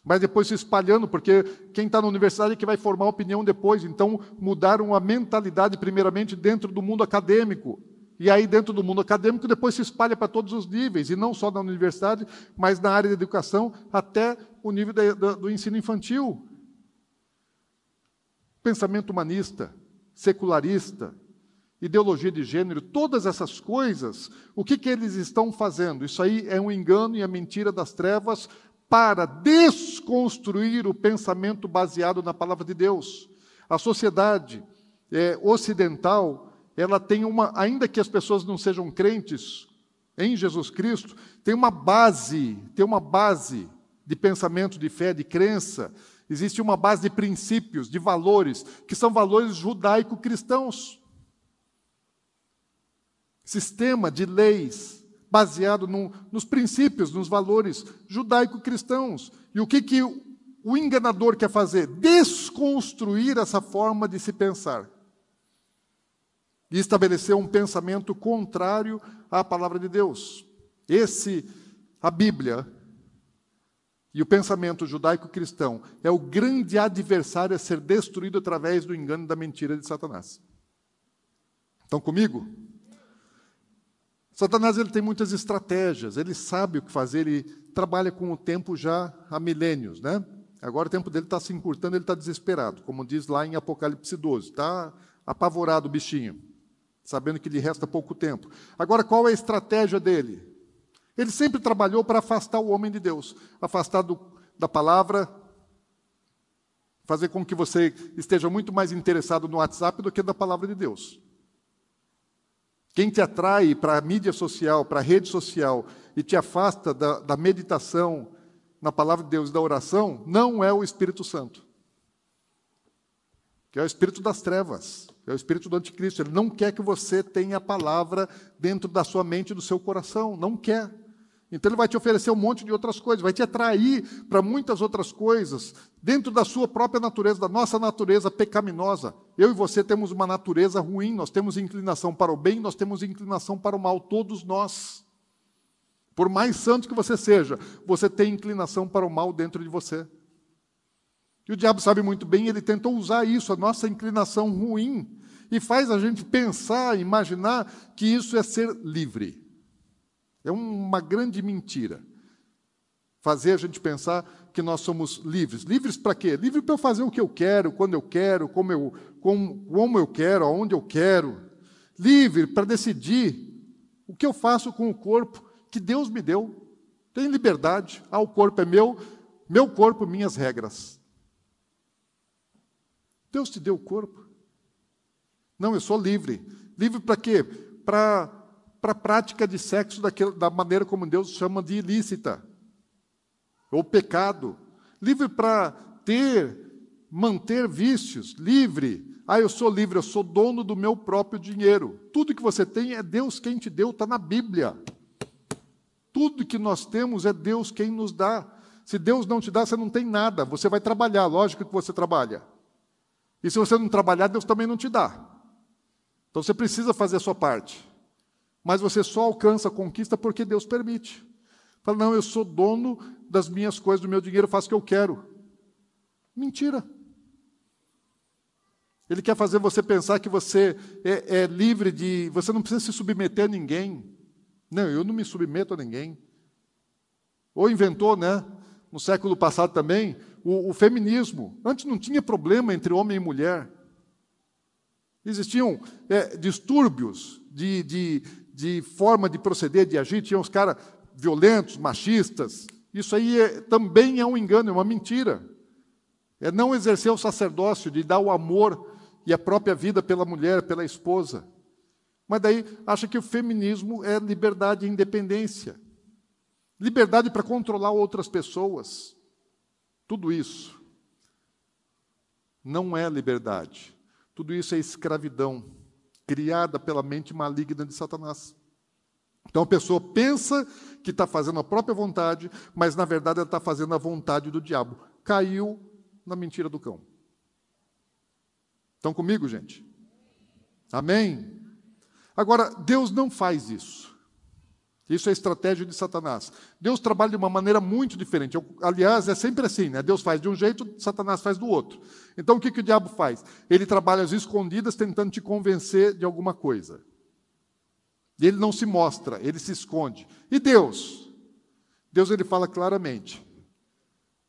S1: mas depois se espalhando, porque quem está na universidade é que vai formar opinião depois. Então, mudaram a mentalidade, primeiramente, dentro do mundo acadêmico. E aí, dentro do mundo acadêmico, depois se espalha para todos os níveis, e não só na universidade, mas na área da educação, até o nível do ensino infantil. Pensamento humanista, secularista, ideologia de gênero, todas essas coisas, o que, que eles estão fazendo? Isso aí é um engano e a mentira das trevas para desconstruir o pensamento baseado na palavra de Deus. A sociedade é, ocidental, ela tem uma, ainda que as pessoas não sejam crentes em Jesus Cristo, tem uma base, tem uma base de pensamento, de fé, de crença, existe uma base de princípios, de valores, que são valores judaico-cristãos sistema de leis baseado no, nos princípios, nos valores judaico-cristãos. E o que, que o, enganador quer fazer? Desconstruir essa forma de se pensar. E estabelecer um pensamento contrário à palavra de Deus. Esse, a Bíblia, e o pensamento judaico-cristão é o grande adversário a ser destruído através do engano da mentira de Satanás. Estão comigo? Satanás ele tem muitas estratégias, ele sabe o que fazer, ele trabalha com o tempo já há milênios, né? Agora o tempo dele está se encurtando, ele está desesperado, como diz lá em Apocalipse 12, está apavorado o bichinho, sabendo que lhe resta pouco tempo. Agora, qual é a estratégia dele? Ele sempre trabalhou para afastar o homem de Deus, afastar do, da palavra, fazer com que você esteja muito mais interessado no WhatsApp do que na palavra de Deus. Quem te atrai para a mídia social, para a rede social e te afasta da, da meditação na palavra de Deus e da oração, não é o Espírito Santo. Que é o espírito das trevas, é o espírito do anticristo. Ele não quer que você tenha a palavra dentro da sua mente e do seu coração. Não quer. Então ele vai te oferecer um monte de outras coisas, vai te atrair para muitas outras coisas, dentro da sua própria natureza, da nossa natureza pecaminosa. Eu e você temos uma natureza ruim, nós temos inclinação para o bem, nós temos inclinação para o mal, todos nós. Por mais santo que você seja, você tem inclinação para o mal dentro de você. E o diabo sabe muito bem, ele tenta usar isso, a nossa inclinação ruim, e faz a gente pensar, imaginar que isso é ser livre. É uma grande mentira. Fazer a gente pensar que nós somos livres. Livres para quê? Livre para eu fazer o que eu quero, quando eu quero, como eu, como, como eu quero, aonde eu quero. Livre para decidir o que eu faço com o corpo que Deus me deu. Tem liberdade. Ah, o corpo é meu, meu corpo, minhas regras. Deus te deu o corpo. Não, eu sou livre. Livre para quê? Para para a prática de sexo da maneira como Deus chama de ilícita, ou pecado. Livre para ter, manter vícios, livre. Ah, eu sou livre, eu sou dono do meu próprio dinheiro. Tudo que você tem é Deus quem te deu, está na Bíblia. Tudo que nós temos é Deus quem nos dá. Se Deus não te dá, você não tem nada. Você vai trabalhar, lógico que você trabalha. E se você não trabalhar, Deus também não te dá. Então você precisa fazer a sua parte. Mas você só alcança a conquista porque Deus permite. Fala, não, eu sou dono das minhas coisas, do meu dinheiro, eu faço o que eu quero. Mentira. Ele quer fazer você pensar que você é, é, livre de. Você não precisa se submeter a ninguém. Não, eu não me submeto a ninguém. Ou inventou, né? No século passado também, o, o feminismo. Antes não tinha problema entre homem e mulher. Existiam é, distúrbios de, de, de forma de proceder, de agir, tinha os caras violentos, machistas. Isso aí é, também é um engano, é uma mentira. É não exercer o sacerdócio, de dar o amor e a própria vida pela mulher, pela esposa. Mas daí acha que o feminismo é liberdade e independência. Liberdade para controlar outras pessoas. Tudo isso não é liberdade. Tudo isso é escravidão criada pela mente maligna de Satanás. Então a pessoa pensa que está fazendo a própria vontade, mas na verdade ela está fazendo a vontade do diabo. Caiu na mentira do cão. Estão comigo, gente? Amém? Agora, Deus não faz isso. Isso é estratégia de Satanás. Deus trabalha de uma maneira muito diferente. Eu, aliás, é sempre assim, né? Deus faz de um jeito, Satanás faz do outro. Então, o que, que o diabo faz? Ele trabalha às escondidas, tentando te convencer de alguma coisa. Ele não se mostra, ele se esconde. E Deus? Deus ele fala claramente.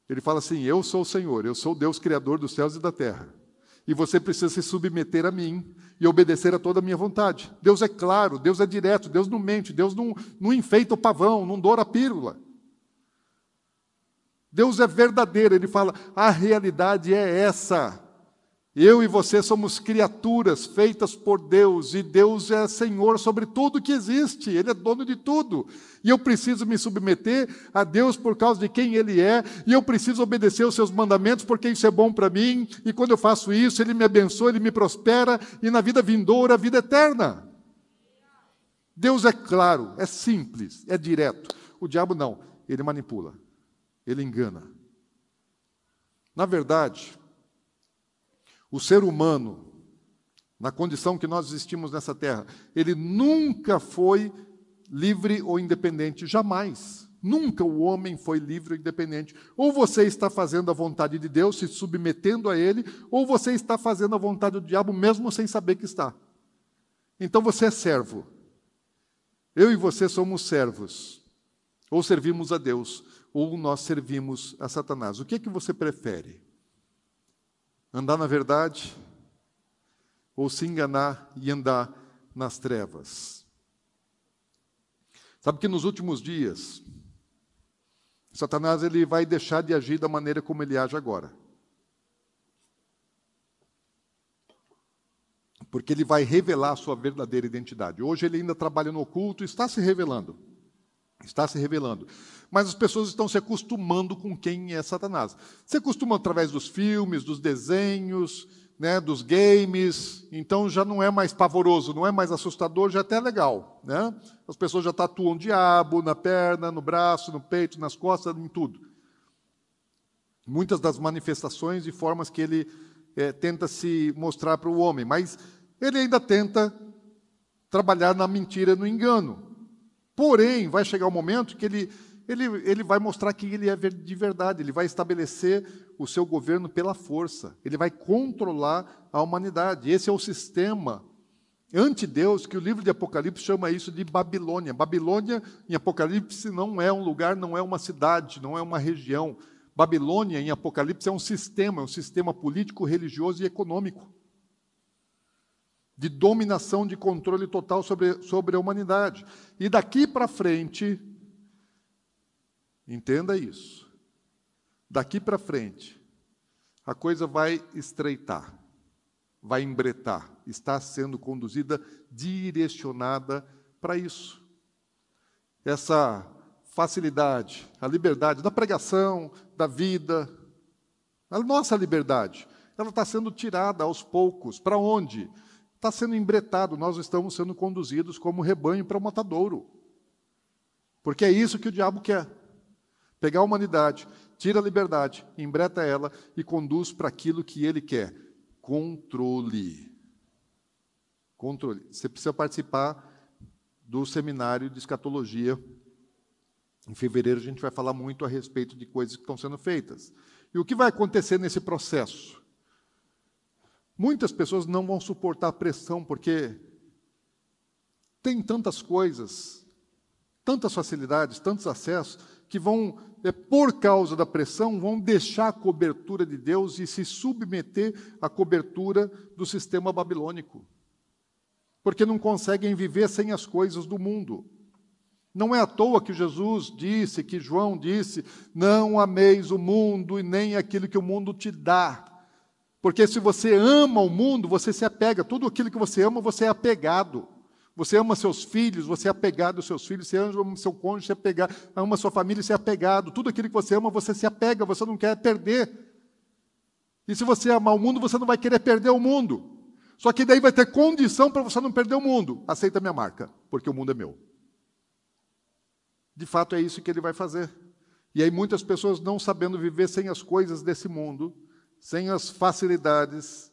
S1: Ele fala assim: Eu sou o Senhor, eu sou o Deus criador dos céus e da terra. E você precisa se submeter a mim e obedecer a toda a minha vontade. Deus é claro, Deus é direto, Deus não mente, Deus não, não enfeita o pavão, não doura a pílula. Deus é verdadeiro, ele fala: a realidade é essa. Eu e você somos criaturas feitas por Deus, e Deus é Senhor sobre tudo que existe, Ele é dono de tudo. E eu preciso me submeter a Deus por causa de quem Ele é, e eu preciso obedecer os seus mandamentos porque isso é bom para mim, e quando eu faço isso, Ele me abençoa, Ele me prospera, e na vida vindoura, a vida eterna. Deus é claro, é simples, é direto. O diabo não, ele manipula, ele engana. Na verdade, o ser humano, na condição que nós existimos nessa terra, ele nunca foi livre ou independente, jamais. Nunca o homem foi livre ou independente. Ou você está fazendo a vontade de Deus, se submetendo a Ele, ou você está fazendo a vontade do diabo, mesmo sem saber que está. Então você é servo. Eu e você somos servos. Ou servimos a Deus, ou nós servimos a Satanás. O que é que você prefere? Andar na verdade ou se enganar e andar nas trevas. Sabe que nos últimos dias, Satanás ele vai deixar de agir da maneira como ele age agora. porque ele vai revelar a sua verdadeira identidade. Hoje ele ainda trabalha no oculto, está se revelando. Está se revelando. Mas as pessoas estão se acostumando com quem é Satanás. Se acostumam através dos filmes, dos desenhos, né, dos games, então já não é mais pavoroso, não é mais assustador, já é até legal. Né? As pessoas já tatuam diabo na perna, no braço, no peito, nas costas, em tudo. Muitas das manifestações e formas que ele é, tenta se mostrar para o homem, mas ele ainda tenta trabalhar na mentira, no engano. Porém, vai chegar o um momento que ele, ele, ele vai mostrar que ele é de verdade, ele vai estabelecer o seu governo pela força, ele vai controlar a humanidade. Esse é o sistema ante-Deus, que o livro de Apocalipse chama isso de Babilônia. Babilônia, em Apocalipse, não é um lugar, não é uma cidade, não é uma região. Babilônia, em Apocalipse, é um sistema, é um sistema político, religioso e econômico de dominação, de controle total sobre, sobre a humanidade. E daqui para frente, entenda isso, daqui para frente, a coisa vai estreitar, vai embretar, está sendo conduzida, direcionada para isso. Essa facilidade, a liberdade da pregação, da vida, a nossa liberdade, ela está sendo tirada aos poucos. Para onde? Está sendo embretado, nós estamos sendo conduzidos como rebanho para o matadouro. Porque é isso que o diabo quer. Pegar a humanidade, tira a liberdade, embreta ela e conduz para aquilo que ele quer. Controle. Controle. Você precisa participar do seminário de escatologia. Em fevereiro a gente vai falar muito a respeito de coisas que estão sendo feitas. E o que vai acontecer nesse processo? Muitas pessoas não vão suportar a pressão porque tem tantas coisas, tantas facilidades, tantos acessos, que vão, é, por causa da pressão, vão deixar a cobertura de Deus e se submeter à cobertura do sistema babilônico. Porque não conseguem viver sem as coisas do mundo. Não é à toa que Jesus disse, que João disse: Não ameis o mundo e nem aquilo que o mundo te dá. Porque se você ama o mundo, você se apega. Tudo aquilo que você ama, você é apegado. Você ama seus filhos, você é apegado aos seus filhos, você ama seu cônjuge, você é apegado, ama sua família, você é apegado. Tudo aquilo que você ama, você se apega, você não quer perder. E se você amar o mundo, você não vai querer perder o mundo. Só que daí vai ter condição para você não perder o mundo. Aceita minha marca, porque o mundo é meu. De fato, é isso que ele vai fazer. E aí muitas pessoas não sabendo viver sem as coisas desse mundo, sem as facilidades,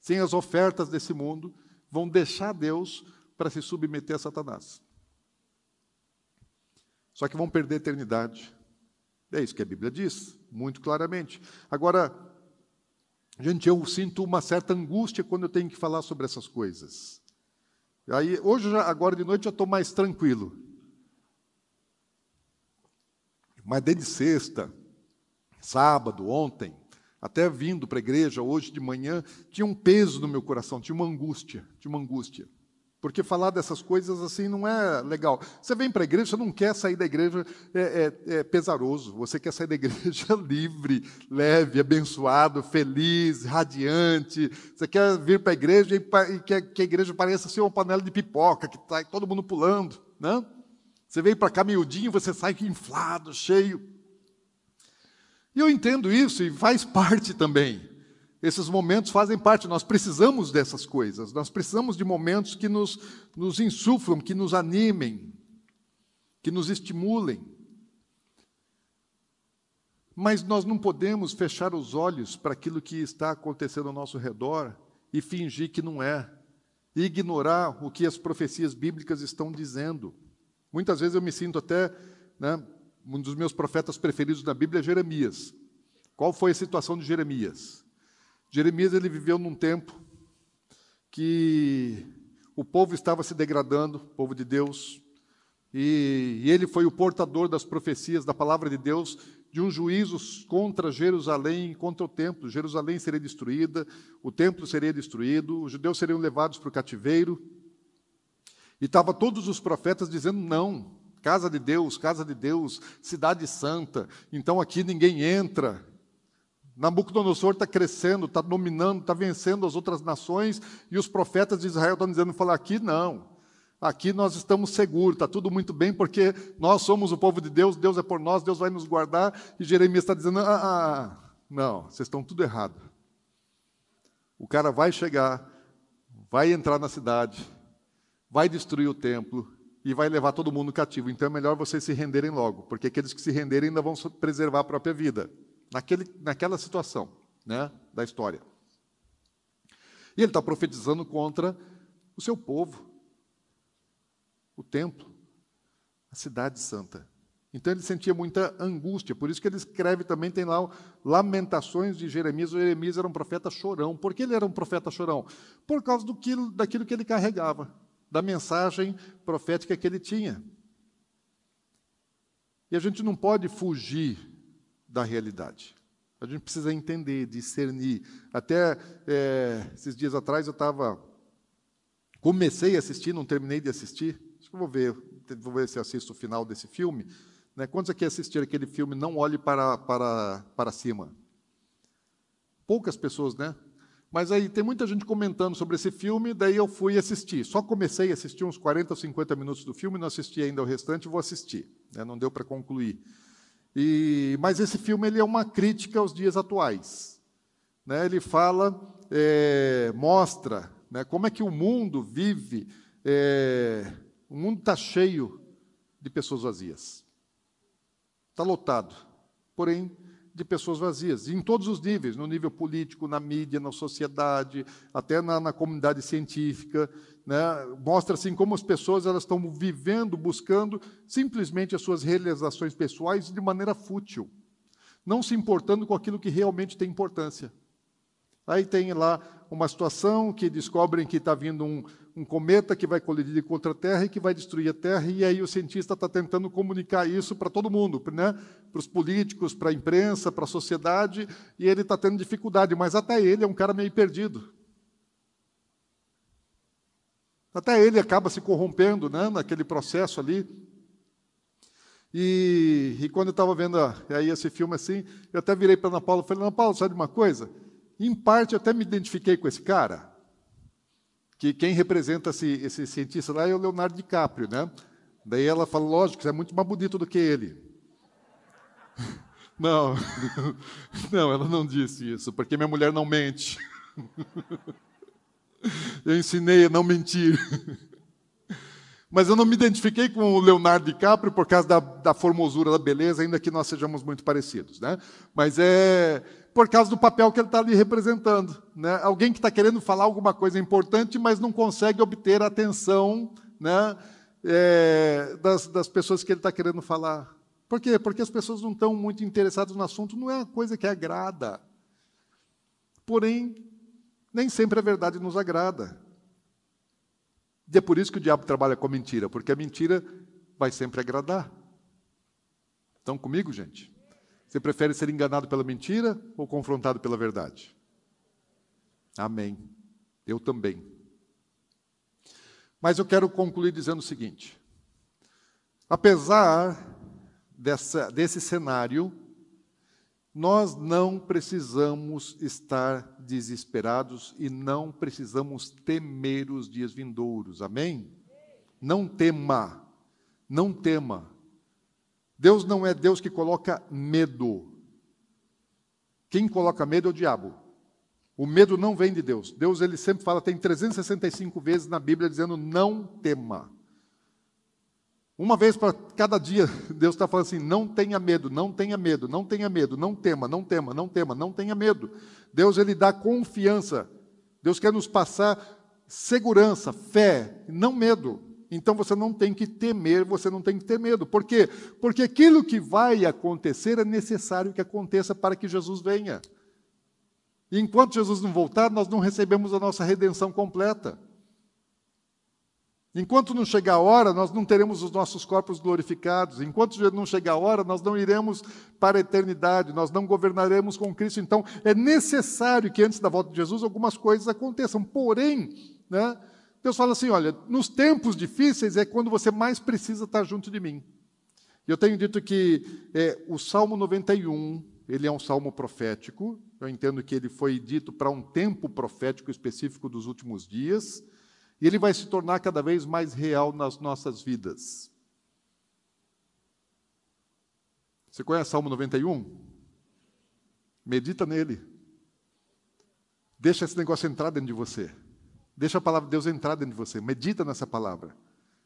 S1: sem as ofertas desse mundo, vão deixar Deus para se submeter a Satanás. Só que vão perder a eternidade. É isso que a Bíblia diz, muito claramente. Agora, gente, eu sinto uma certa angústia quando eu tenho que falar sobre essas coisas. Aí, hoje, já, agora de noite, eu estou mais tranquilo. Mas desde sexta, sábado, ontem, até vindo para a igreja hoje de manhã, tinha um peso no meu coração, tinha uma angústia, tinha uma angústia. Porque falar dessas coisas assim não é legal. Você vem para a igreja, você não quer sair da igreja é, é, é pesaroso. Você quer sair da igreja [laughs] livre, leve, abençoado, feliz, radiante. Você quer vir para a igreja e, e quer que a igreja pareça ser uma panela de pipoca, que está todo mundo pulando. Né? Você vem para cá miudinho, você sai inflado, cheio. E eu entendo isso e faz parte também. Esses momentos fazem parte, nós precisamos dessas coisas, nós precisamos de momentos que nos, nos insuflam, que nos animem, que nos estimulem. Mas nós não podemos fechar os olhos para aquilo que está acontecendo ao nosso redor e fingir que não é, e ignorar o que as profecias bíblicas estão dizendo. Muitas vezes eu me sinto até né, um dos meus profetas preferidos na Bíblia é Jeremias. Qual foi a situação de Jeremias? Jeremias ele viveu num tempo que o povo estava se degradando, o povo de Deus, e, e ele foi o portador das profecias da palavra de Deus de um juízo contra Jerusalém, contra o templo. Jerusalém seria destruída, o templo seria destruído, os judeus seriam levados para o cativeiro. E estavam todos os profetas dizendo não, Casa de Deus, casa de Deus, cidade santa. Então aqui ninguém entra. Nabucodonosor está crescendo, está dominando, está vencendo as outras nações, e os profetas de Israel estão dizendo: falar aqui não, aqui nós estamos seguros, está tudo muito bem, porque nós somos o povo de Deus, Deus é por nós, Deus vai nos guardar, e Jeremias está dizendo: ah, ah, ah não, vocês estão tudo errado. O cara vai chegar, vai entrar na cidade, vai destruir o templo e vai levar todo mundo cativo. Então é melhor vocês se renderem logo, porque aqueles que se renderem ainda vão preservar a própria vida, naquele, naquela situação né, da história. E ele está profetizando contra o seu povo, o templo, a cidade santa. Então ele sentia muita angústia, por isso que ele escreve também, tem lá Lamentações de Jeremias. O Jeremias era um profeta chorão. Por que ele era um profeta chorão? Por causa do que, daquilo que ele carregava, da mensagem profética que ele tinha. E a gente não pode fugir da realidade. A gente precisa entender, discernir. Até é, esses dias atrás eu estava. Comecei a assistir, não terminei de assistir. Acho que vou ver, vou ver se assisto o final desse filme né? Quantos aqui assistiram aquele filme Não Olhe para, para, para Cima? Poucas pessoas, né? Mas aí tem muita gente comentando sobre esse filme, daí eu fui assistir. Só comecei a assistir uns 40 ou 50 minutos do filme, não assisti ainda o restante, vou assistir. Né? Não deu para concluir. E, mas esse filme ele é uma crítica aos dias atuais. Né? Ele fala, é, mostra né, como é que o mundo vive. É, o mundo está cheio de pessoas vazias. Está lotado, porém de pessoas vazias, em todos os níveis, no nível político, na mídia, na sociedade, até na, na comunidade científica. Né? Mostra assim como as pessoas elas estão vivendo, buscando simplesmente as suas realizações pessoais de maneira fútil, não se importando com aquilo que realmente tem importância. Aí tem lá uma situação que descobrem que está vindo um, um, cometa que vai colidir contra a Terra e que vai destruir a Terra, e aí o cientista está tentando comunicar isso para todo mundo, né? para os políticos, para a imprensa, para a sociedade, e ele está tendo dificuldade, mas até ele é um cara meio perdido. Até ele acaba se corrompendo né? naquele processo ali. E, e quando eu estava vendo aí esse filme assim, eu até virei para Ana Paula e falei, Ana Paula, sabe de uma coisa? Em parte, eu até me identifiquei com esse cara, que quem representa esse, esse cientista lá é o Leonardo DiCaprio, né? Daí ela fala, lógico, você é muito mais bonito do que ele. [laughs] Não, [laughs] não, ela não disse isso, porque minha mulher não mente. [laughs] Eu ensinei a não mentir. Mas eu não me identifiquei com o Leonardo DiCaprio por causa da, da formosura, da beleza, ainda que nós sejamos muito parecidos. Né? Mas é por causa do papel que ele está ali representando. Né? Alguém que está querendo falar alguma coisa importante, mas não consegue obter a atenção né, é, das, das pessoas que ele está querendo falar. Por quê? Porque as pessoas não estão muito interessadas no assunto, não é uma coisa que agrada. Porém, nem sempre a verdade nos agrada. E é por isso que o diabo trabalha com a mentira, porque a mentira vai sempre agradar. Estão comigo, gente? Você prefere ser enganado pela mentira ou confrontado pela verdade? Amém. Eu também. Mas eu quero concluir dizendo o seguinte: apesar dessa, desse cenário, nós não precisamos estar desesperados e não precisamos temer os dias vindouros. Amém? Não tema, não tema. Deus não é Deus que coloca medo. Quem coloca medo é o diabo. O medo não vem de Deus. Deus ele sempre fala, tem 365 vezes na Bíblia dizendo não tema. Uma vez para cada dia, Deus está falando assim: não tenha medo, não tenha medo, não tenha medo, não tema, não tema, não tema, não tenha medo. Deus ele dá confiança. Deus quer nos passar segurança, fé, não medo. Então você não tem que temer, você não tem que ter medo. Por quê? Porque aquilo que vai acontecer é necessário que aconteça para que Jesus venha. E enquanto Jesus não voltar, nós não recebemos a nossa redenção completa. Enquanto não chegar a hora, nós não teremos os nossos corpos glorificados. Enquanto não chegar a hora, nós não iremos para a eternidade, nós não governaremos com Cristo. Então, é necessário que antes da volta de Jesus algumas coisas aconteçam. Porém, né, Deus fala assim: olha, nos tempos difíceis é quando você mais precisa estar junto de mim. Eu tenho dito que é, o Salmo 91, ele é um salmo profético. Eu entendo que ele foi dito para um tempo profético específico dos últimos dias, e ele vai se tornar cada vez mais real nas nossas vidas. Você conhece Salmo 91? Medita nele. Deixa esse negócio entrar dentro de você. Deixa a palavra de Deus entrar dentro de você. Medita nessa palavra.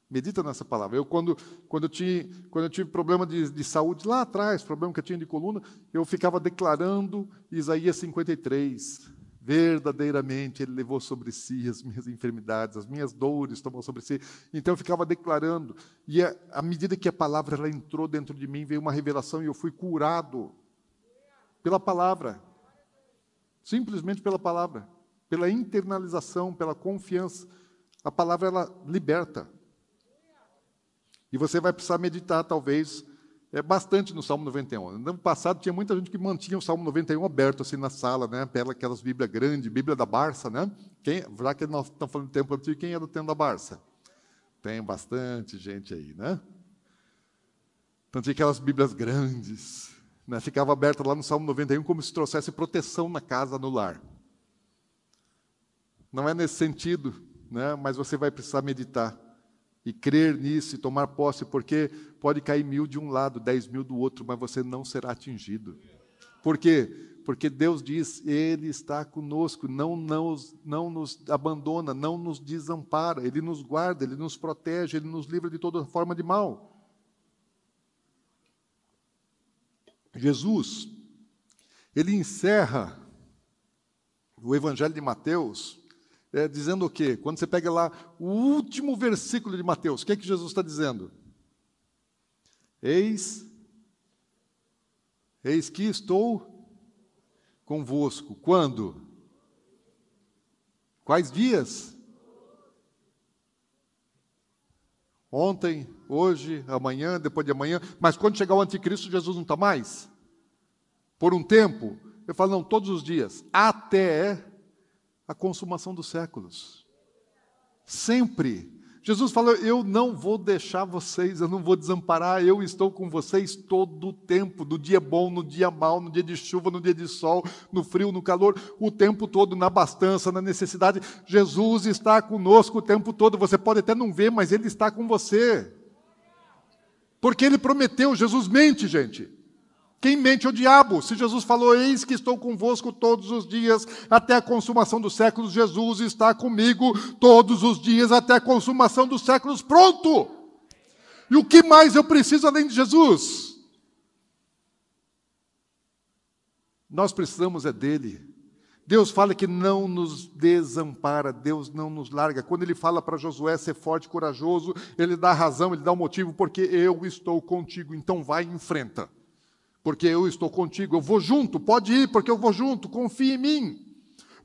S1: Medita nessa palavra. Eu, quando, quando, eu, tinha, quando eu tive problema de, de saúde lá atrás, problema que eu tinha de coluna, eu ficava declarando Isaías 53. Verdadeiramente Ele levou sobre si as minhas enfermidades, as minhas dores tomou sobre si. Então eu ficava declarando. E à medida que a palavra ela entrou dentro de mim, veio uma revelação e eu fui curado pela palavra. Simplesmente pela palavra. Pela internalização, pela confiança. A palavra ela liberta. E você vai precisar meditar, talvez, é, bastante no Salmo 91. No ano passado tinha muita gente que mantinha o Salmo 91 aberto assim na sala, né? Pela aquelas Bíblias grandes, Bíblia da Barça, né? Quem, já que nós estamos falando do tempo antigo, quem é do tempo da Barça? Tem bastante gente aí, né? Então tinha aquelas Bíblias grandes, né? Ficava aberta lá no Salmo 91 como se trouxesse proteção na casa, no lar. Não é nesse sentido, né? Mas você vai precisar meditar e crer nisso e tomar posse, porque pode cair mil de um lado, dez mil do outro, mas você não será atingido. Por quê? Porque Deus diz, Ele está conosco, não, não, não nos abandona, não nos desampara, Ele nos guarda, Ele nos protege, Ele nos livra de toda forma de mal. Jesus, ele encerra o Evangelho de Mateus é, dizendo o quê? Quando você pega lá o último versículo de Mateus, o que é que Jesus está dizendo? Eis, eis que estou convosco. Quando? Quais dias? Ontem, hoje, amanhã, depois de amanhã. Mas quando chegar o anticristo, Jesus não está mais? Por um tempo? Eu falo, não, todos os dias. Até a consumação dos séculos. Sempre. Jesus falou: Eu não vou deixar vocês, eu não vou desamparar, eu estou com vocês todo o tempo, no dia bom, no dia mau, no dia de chuva, no dia de sol, no frio, no calor, o tempo todo, na abastança, na necessidade. Jesus está conosco o tempo todo. Você pode até não ver, mas Ele está com você. Porque Ele prometeu, Jesus mente, gente. Quem mente é o diabo. Se Jesus falou, eis que estou convosco todos os dias até a consumação dos séculos, Jesus está comigo todos os dias até a consumação dos séculos. Pronto! E o que mais eu preciso além de Jesus? Nós precisamos é dele. Deus fala que não nos desampara, Deus não nos larga. Quando ele fala para Josué ser forte e corajoso, ele dá razão, ele dá o um motivo, porque eu estou contigo, então vai e enfrenta porque eu estou contigo, eu vou junto, pode ir, porque eu vou junto, confia em mim.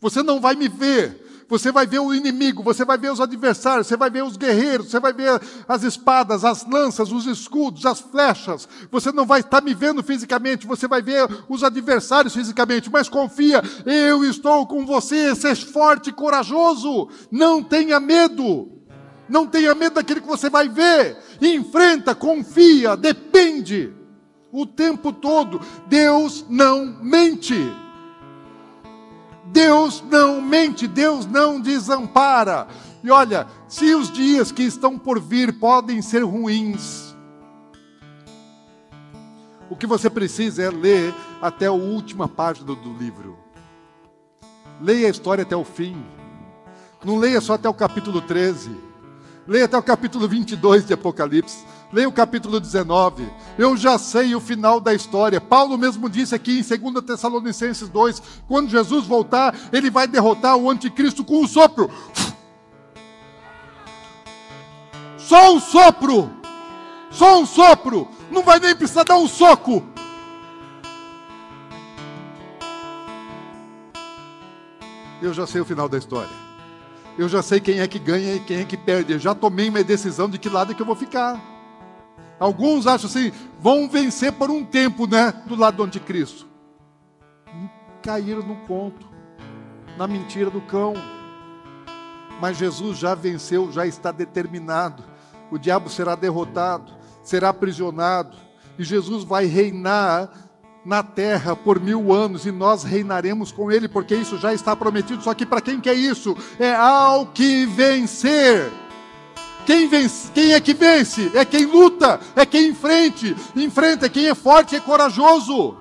S1: Você não vai me ver, você vai ver o inimigo, você vai ver os adversários, você vai ver os guerreiros, você vai ver as espadas, as lanças, os escudos, as flechas. Você não vai estar me vendo fisicamente, você vai ver os adversários fisicamente, mas confia, eu estou com você, seja forte e corajoso, não tenha medo. Não tenha medo daquilo que você vai ver. Enfrenta, confia, depende o tempo todo. Deus não mente. Deus não mente, Deus não desampara. E olha, se os dias que estão por vir podem ser ruins, o que você precisa é ler até a última página do, livro. Leia a história até o fim. Não leia só até o capítulo 13. Leia até o capítulo 22 de Apocalipse. Leia o capítulo 19. Eu já sei o final da história. Paulo mesmo disse aqui em 2 Tessalonicenses 2: quando Jesus voltar, ele vai derrotar o anticristo com um sopro. Só um sopro. Só um sopro. Não vai nem precisar dar um soco. Eu já sei o final da história. Eu já sei quem é que ganha e quem é que perde. Eu já tomei minha decisão de que lado é que eu vou ficar. Alguns acham assim, vão vencer por um tempo, né? Do lado do anticristo. Caíram no conto, na mentira do cão. Mas Jesus já venceu, já está determinado. O diabo será derrotado, será aprisionado. E Jesus vai reinar na terra por mil anos e nós reinaremos com ele, porque isso já está prometido. Só que para quem quer isso? É ao que vencer. Quem, vence, quem é que vence? É quem luta, é quem enfrente, enfrenta, é quem é forte, é corajoso.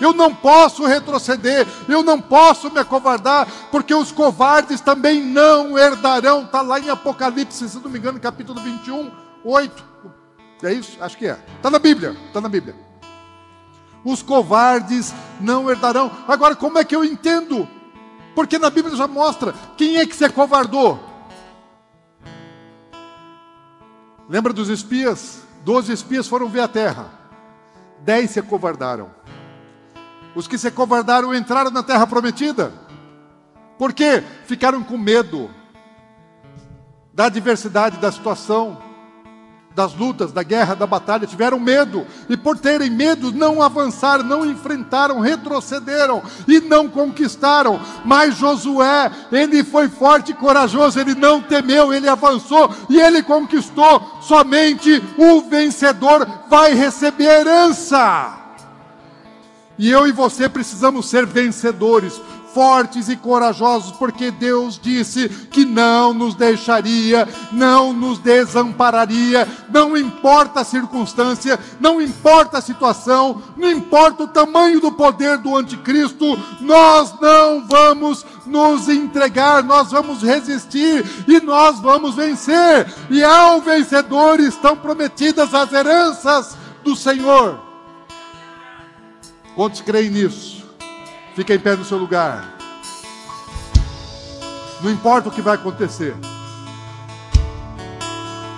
S1: Eu não posso retroceder, eu não posso me acovardar, porque os covardes também não herdarão. Está lá em Apocalipse, se não me engano, capítulo 21, 8. É isso? Acho que é. Está na Bíblia, está na Bíblia. Os covardes não herdarão. Agora, como é que eu entendo? Porque na Bíblia já mostra quem é que se acovardou. Lembra dos espias? Doze espias foram ver a terra. Dez se acovardaram. Os que se acovardaram entraram na terra prometida. Por quê? Ficaram com medo da adversidade da situação das lutas, da guerra, da batalha, tiveram medo, e por terem medo, não avançaram, não enfrentaram, retrocederam e não conquistaram. Mas Josué, ele foi forte e corajoso, ele não temeu, ele avançou e ele conquistou. Somente o vencedor vai receber herança. E eu e você precisamos ser vencedores, fortes e corajosos, porque Deus disse que não nos deixaria, não nos desampararia, não importa a circunstância, não importa a situação, não importa o tamanho do poder do anticristo, nós não vamos nos entregar, nós vamos resistir e nós vamos vencer. E ao vencedor estão prometidas as heranças do Senhor. Quantos creem nisso? Fica em pé no seu lugar. Não importa o que vai acontecer.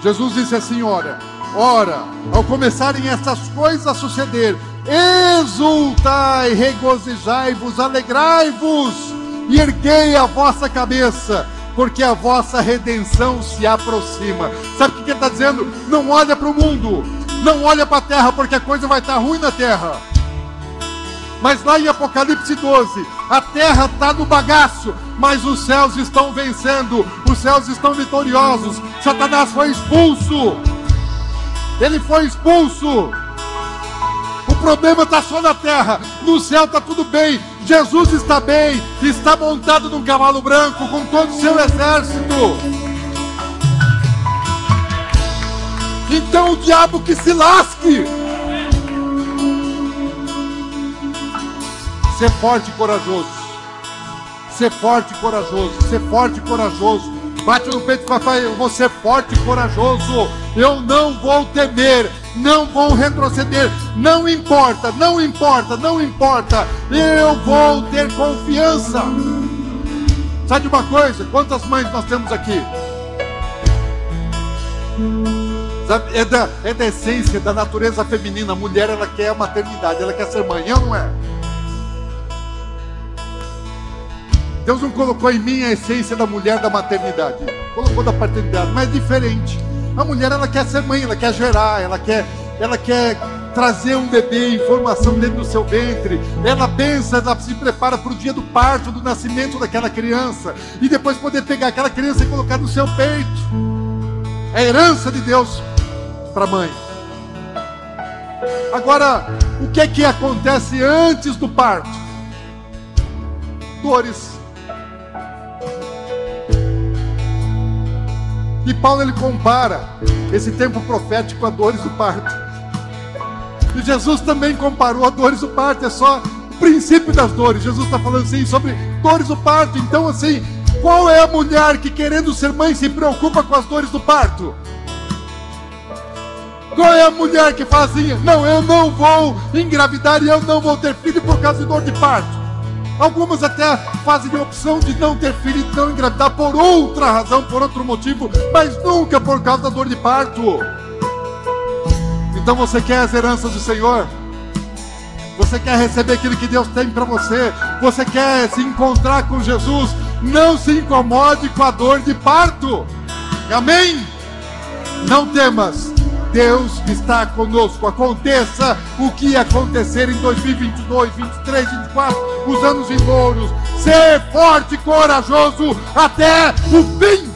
S1: Jesus disse assim: Ora, ora, ao começarem essas coisas a suceder, exultai, regozijai-vos, alegrai-vos e erguei a vossa cabeça, porque a vossa redenção se aproxima. Sabe o que ele está dizendo? Não olha para o mundo, não olha para a terra, porque a coisa vai estar tá ruim na terra. Mas lá em Apocalipse 12, a terra está no bagaço, mas os céus estão vencendo, os céus estão vitoriosos. Satanás foi expulso, ele foi expulso. O problema está só na terra, no céu está tudo bem. Jesus está bem, está montado num cavalo branco com todo o seu exército. Então o diabo que se lasque. Ser forte e corajoso. Ser forte e corajoso. Ser forte e corajoso. Bate no peito fala, eu vou ser forte e corajoso. Eu não vou temer. Não vou retroceder. Não importa, não importa, não importa. Eu vou ter confiança. Sabe uma coisa? Quantas mães nós temos aqui? É da, é da essência, da natureza feminina. A mulher, ela quer a maternidade, ela quer ser mãe, não é? Deus não colocou em mim a essência da mulher da maternidade, colocou da paternidade, mas é diferente. A mulher ela quer ser mãe, ela quer gerar, ela quer, ela quer trazer um bebê em formação dentro do seu ventre. Ela pensa, ela se prepara para o dia do parto, do nascimento daquela criança e depois poder pegar aquela criança e colocar no seu peito. É herança de Deus para a mãe. Agora, o que é que acontece antes do parto? Dores E Paulo ele compara esse tempo profético a dores do parto. E Jesus também comparou a dores do parto, é só o princípio das dores. Jesus está falando assim sobre dores do parto. Então, assim, qual é a mulher que querendo ser mãe se preocupa com as dores do parto? Qual é a mulher que fala assim: não, eu não vou engravidar e eu não vou ter filho por causa de dor de parto? Algumas até fazem a opção de não ter filho e não engravidar por outra razão, por outro motivo, mas nunca por causa da dor de parto. Então você quer as heranças do Senhor? Você quer receber aquilo que Deus tem para você? Você quer se encontrar com Jesus? Não se incomode com a dor de parto. Amém? Não temas. Deus está conosco. Aconteça o que acontecer em 2022, 23, 24, os anos vindouros. Ser forte e corajoso até o fim.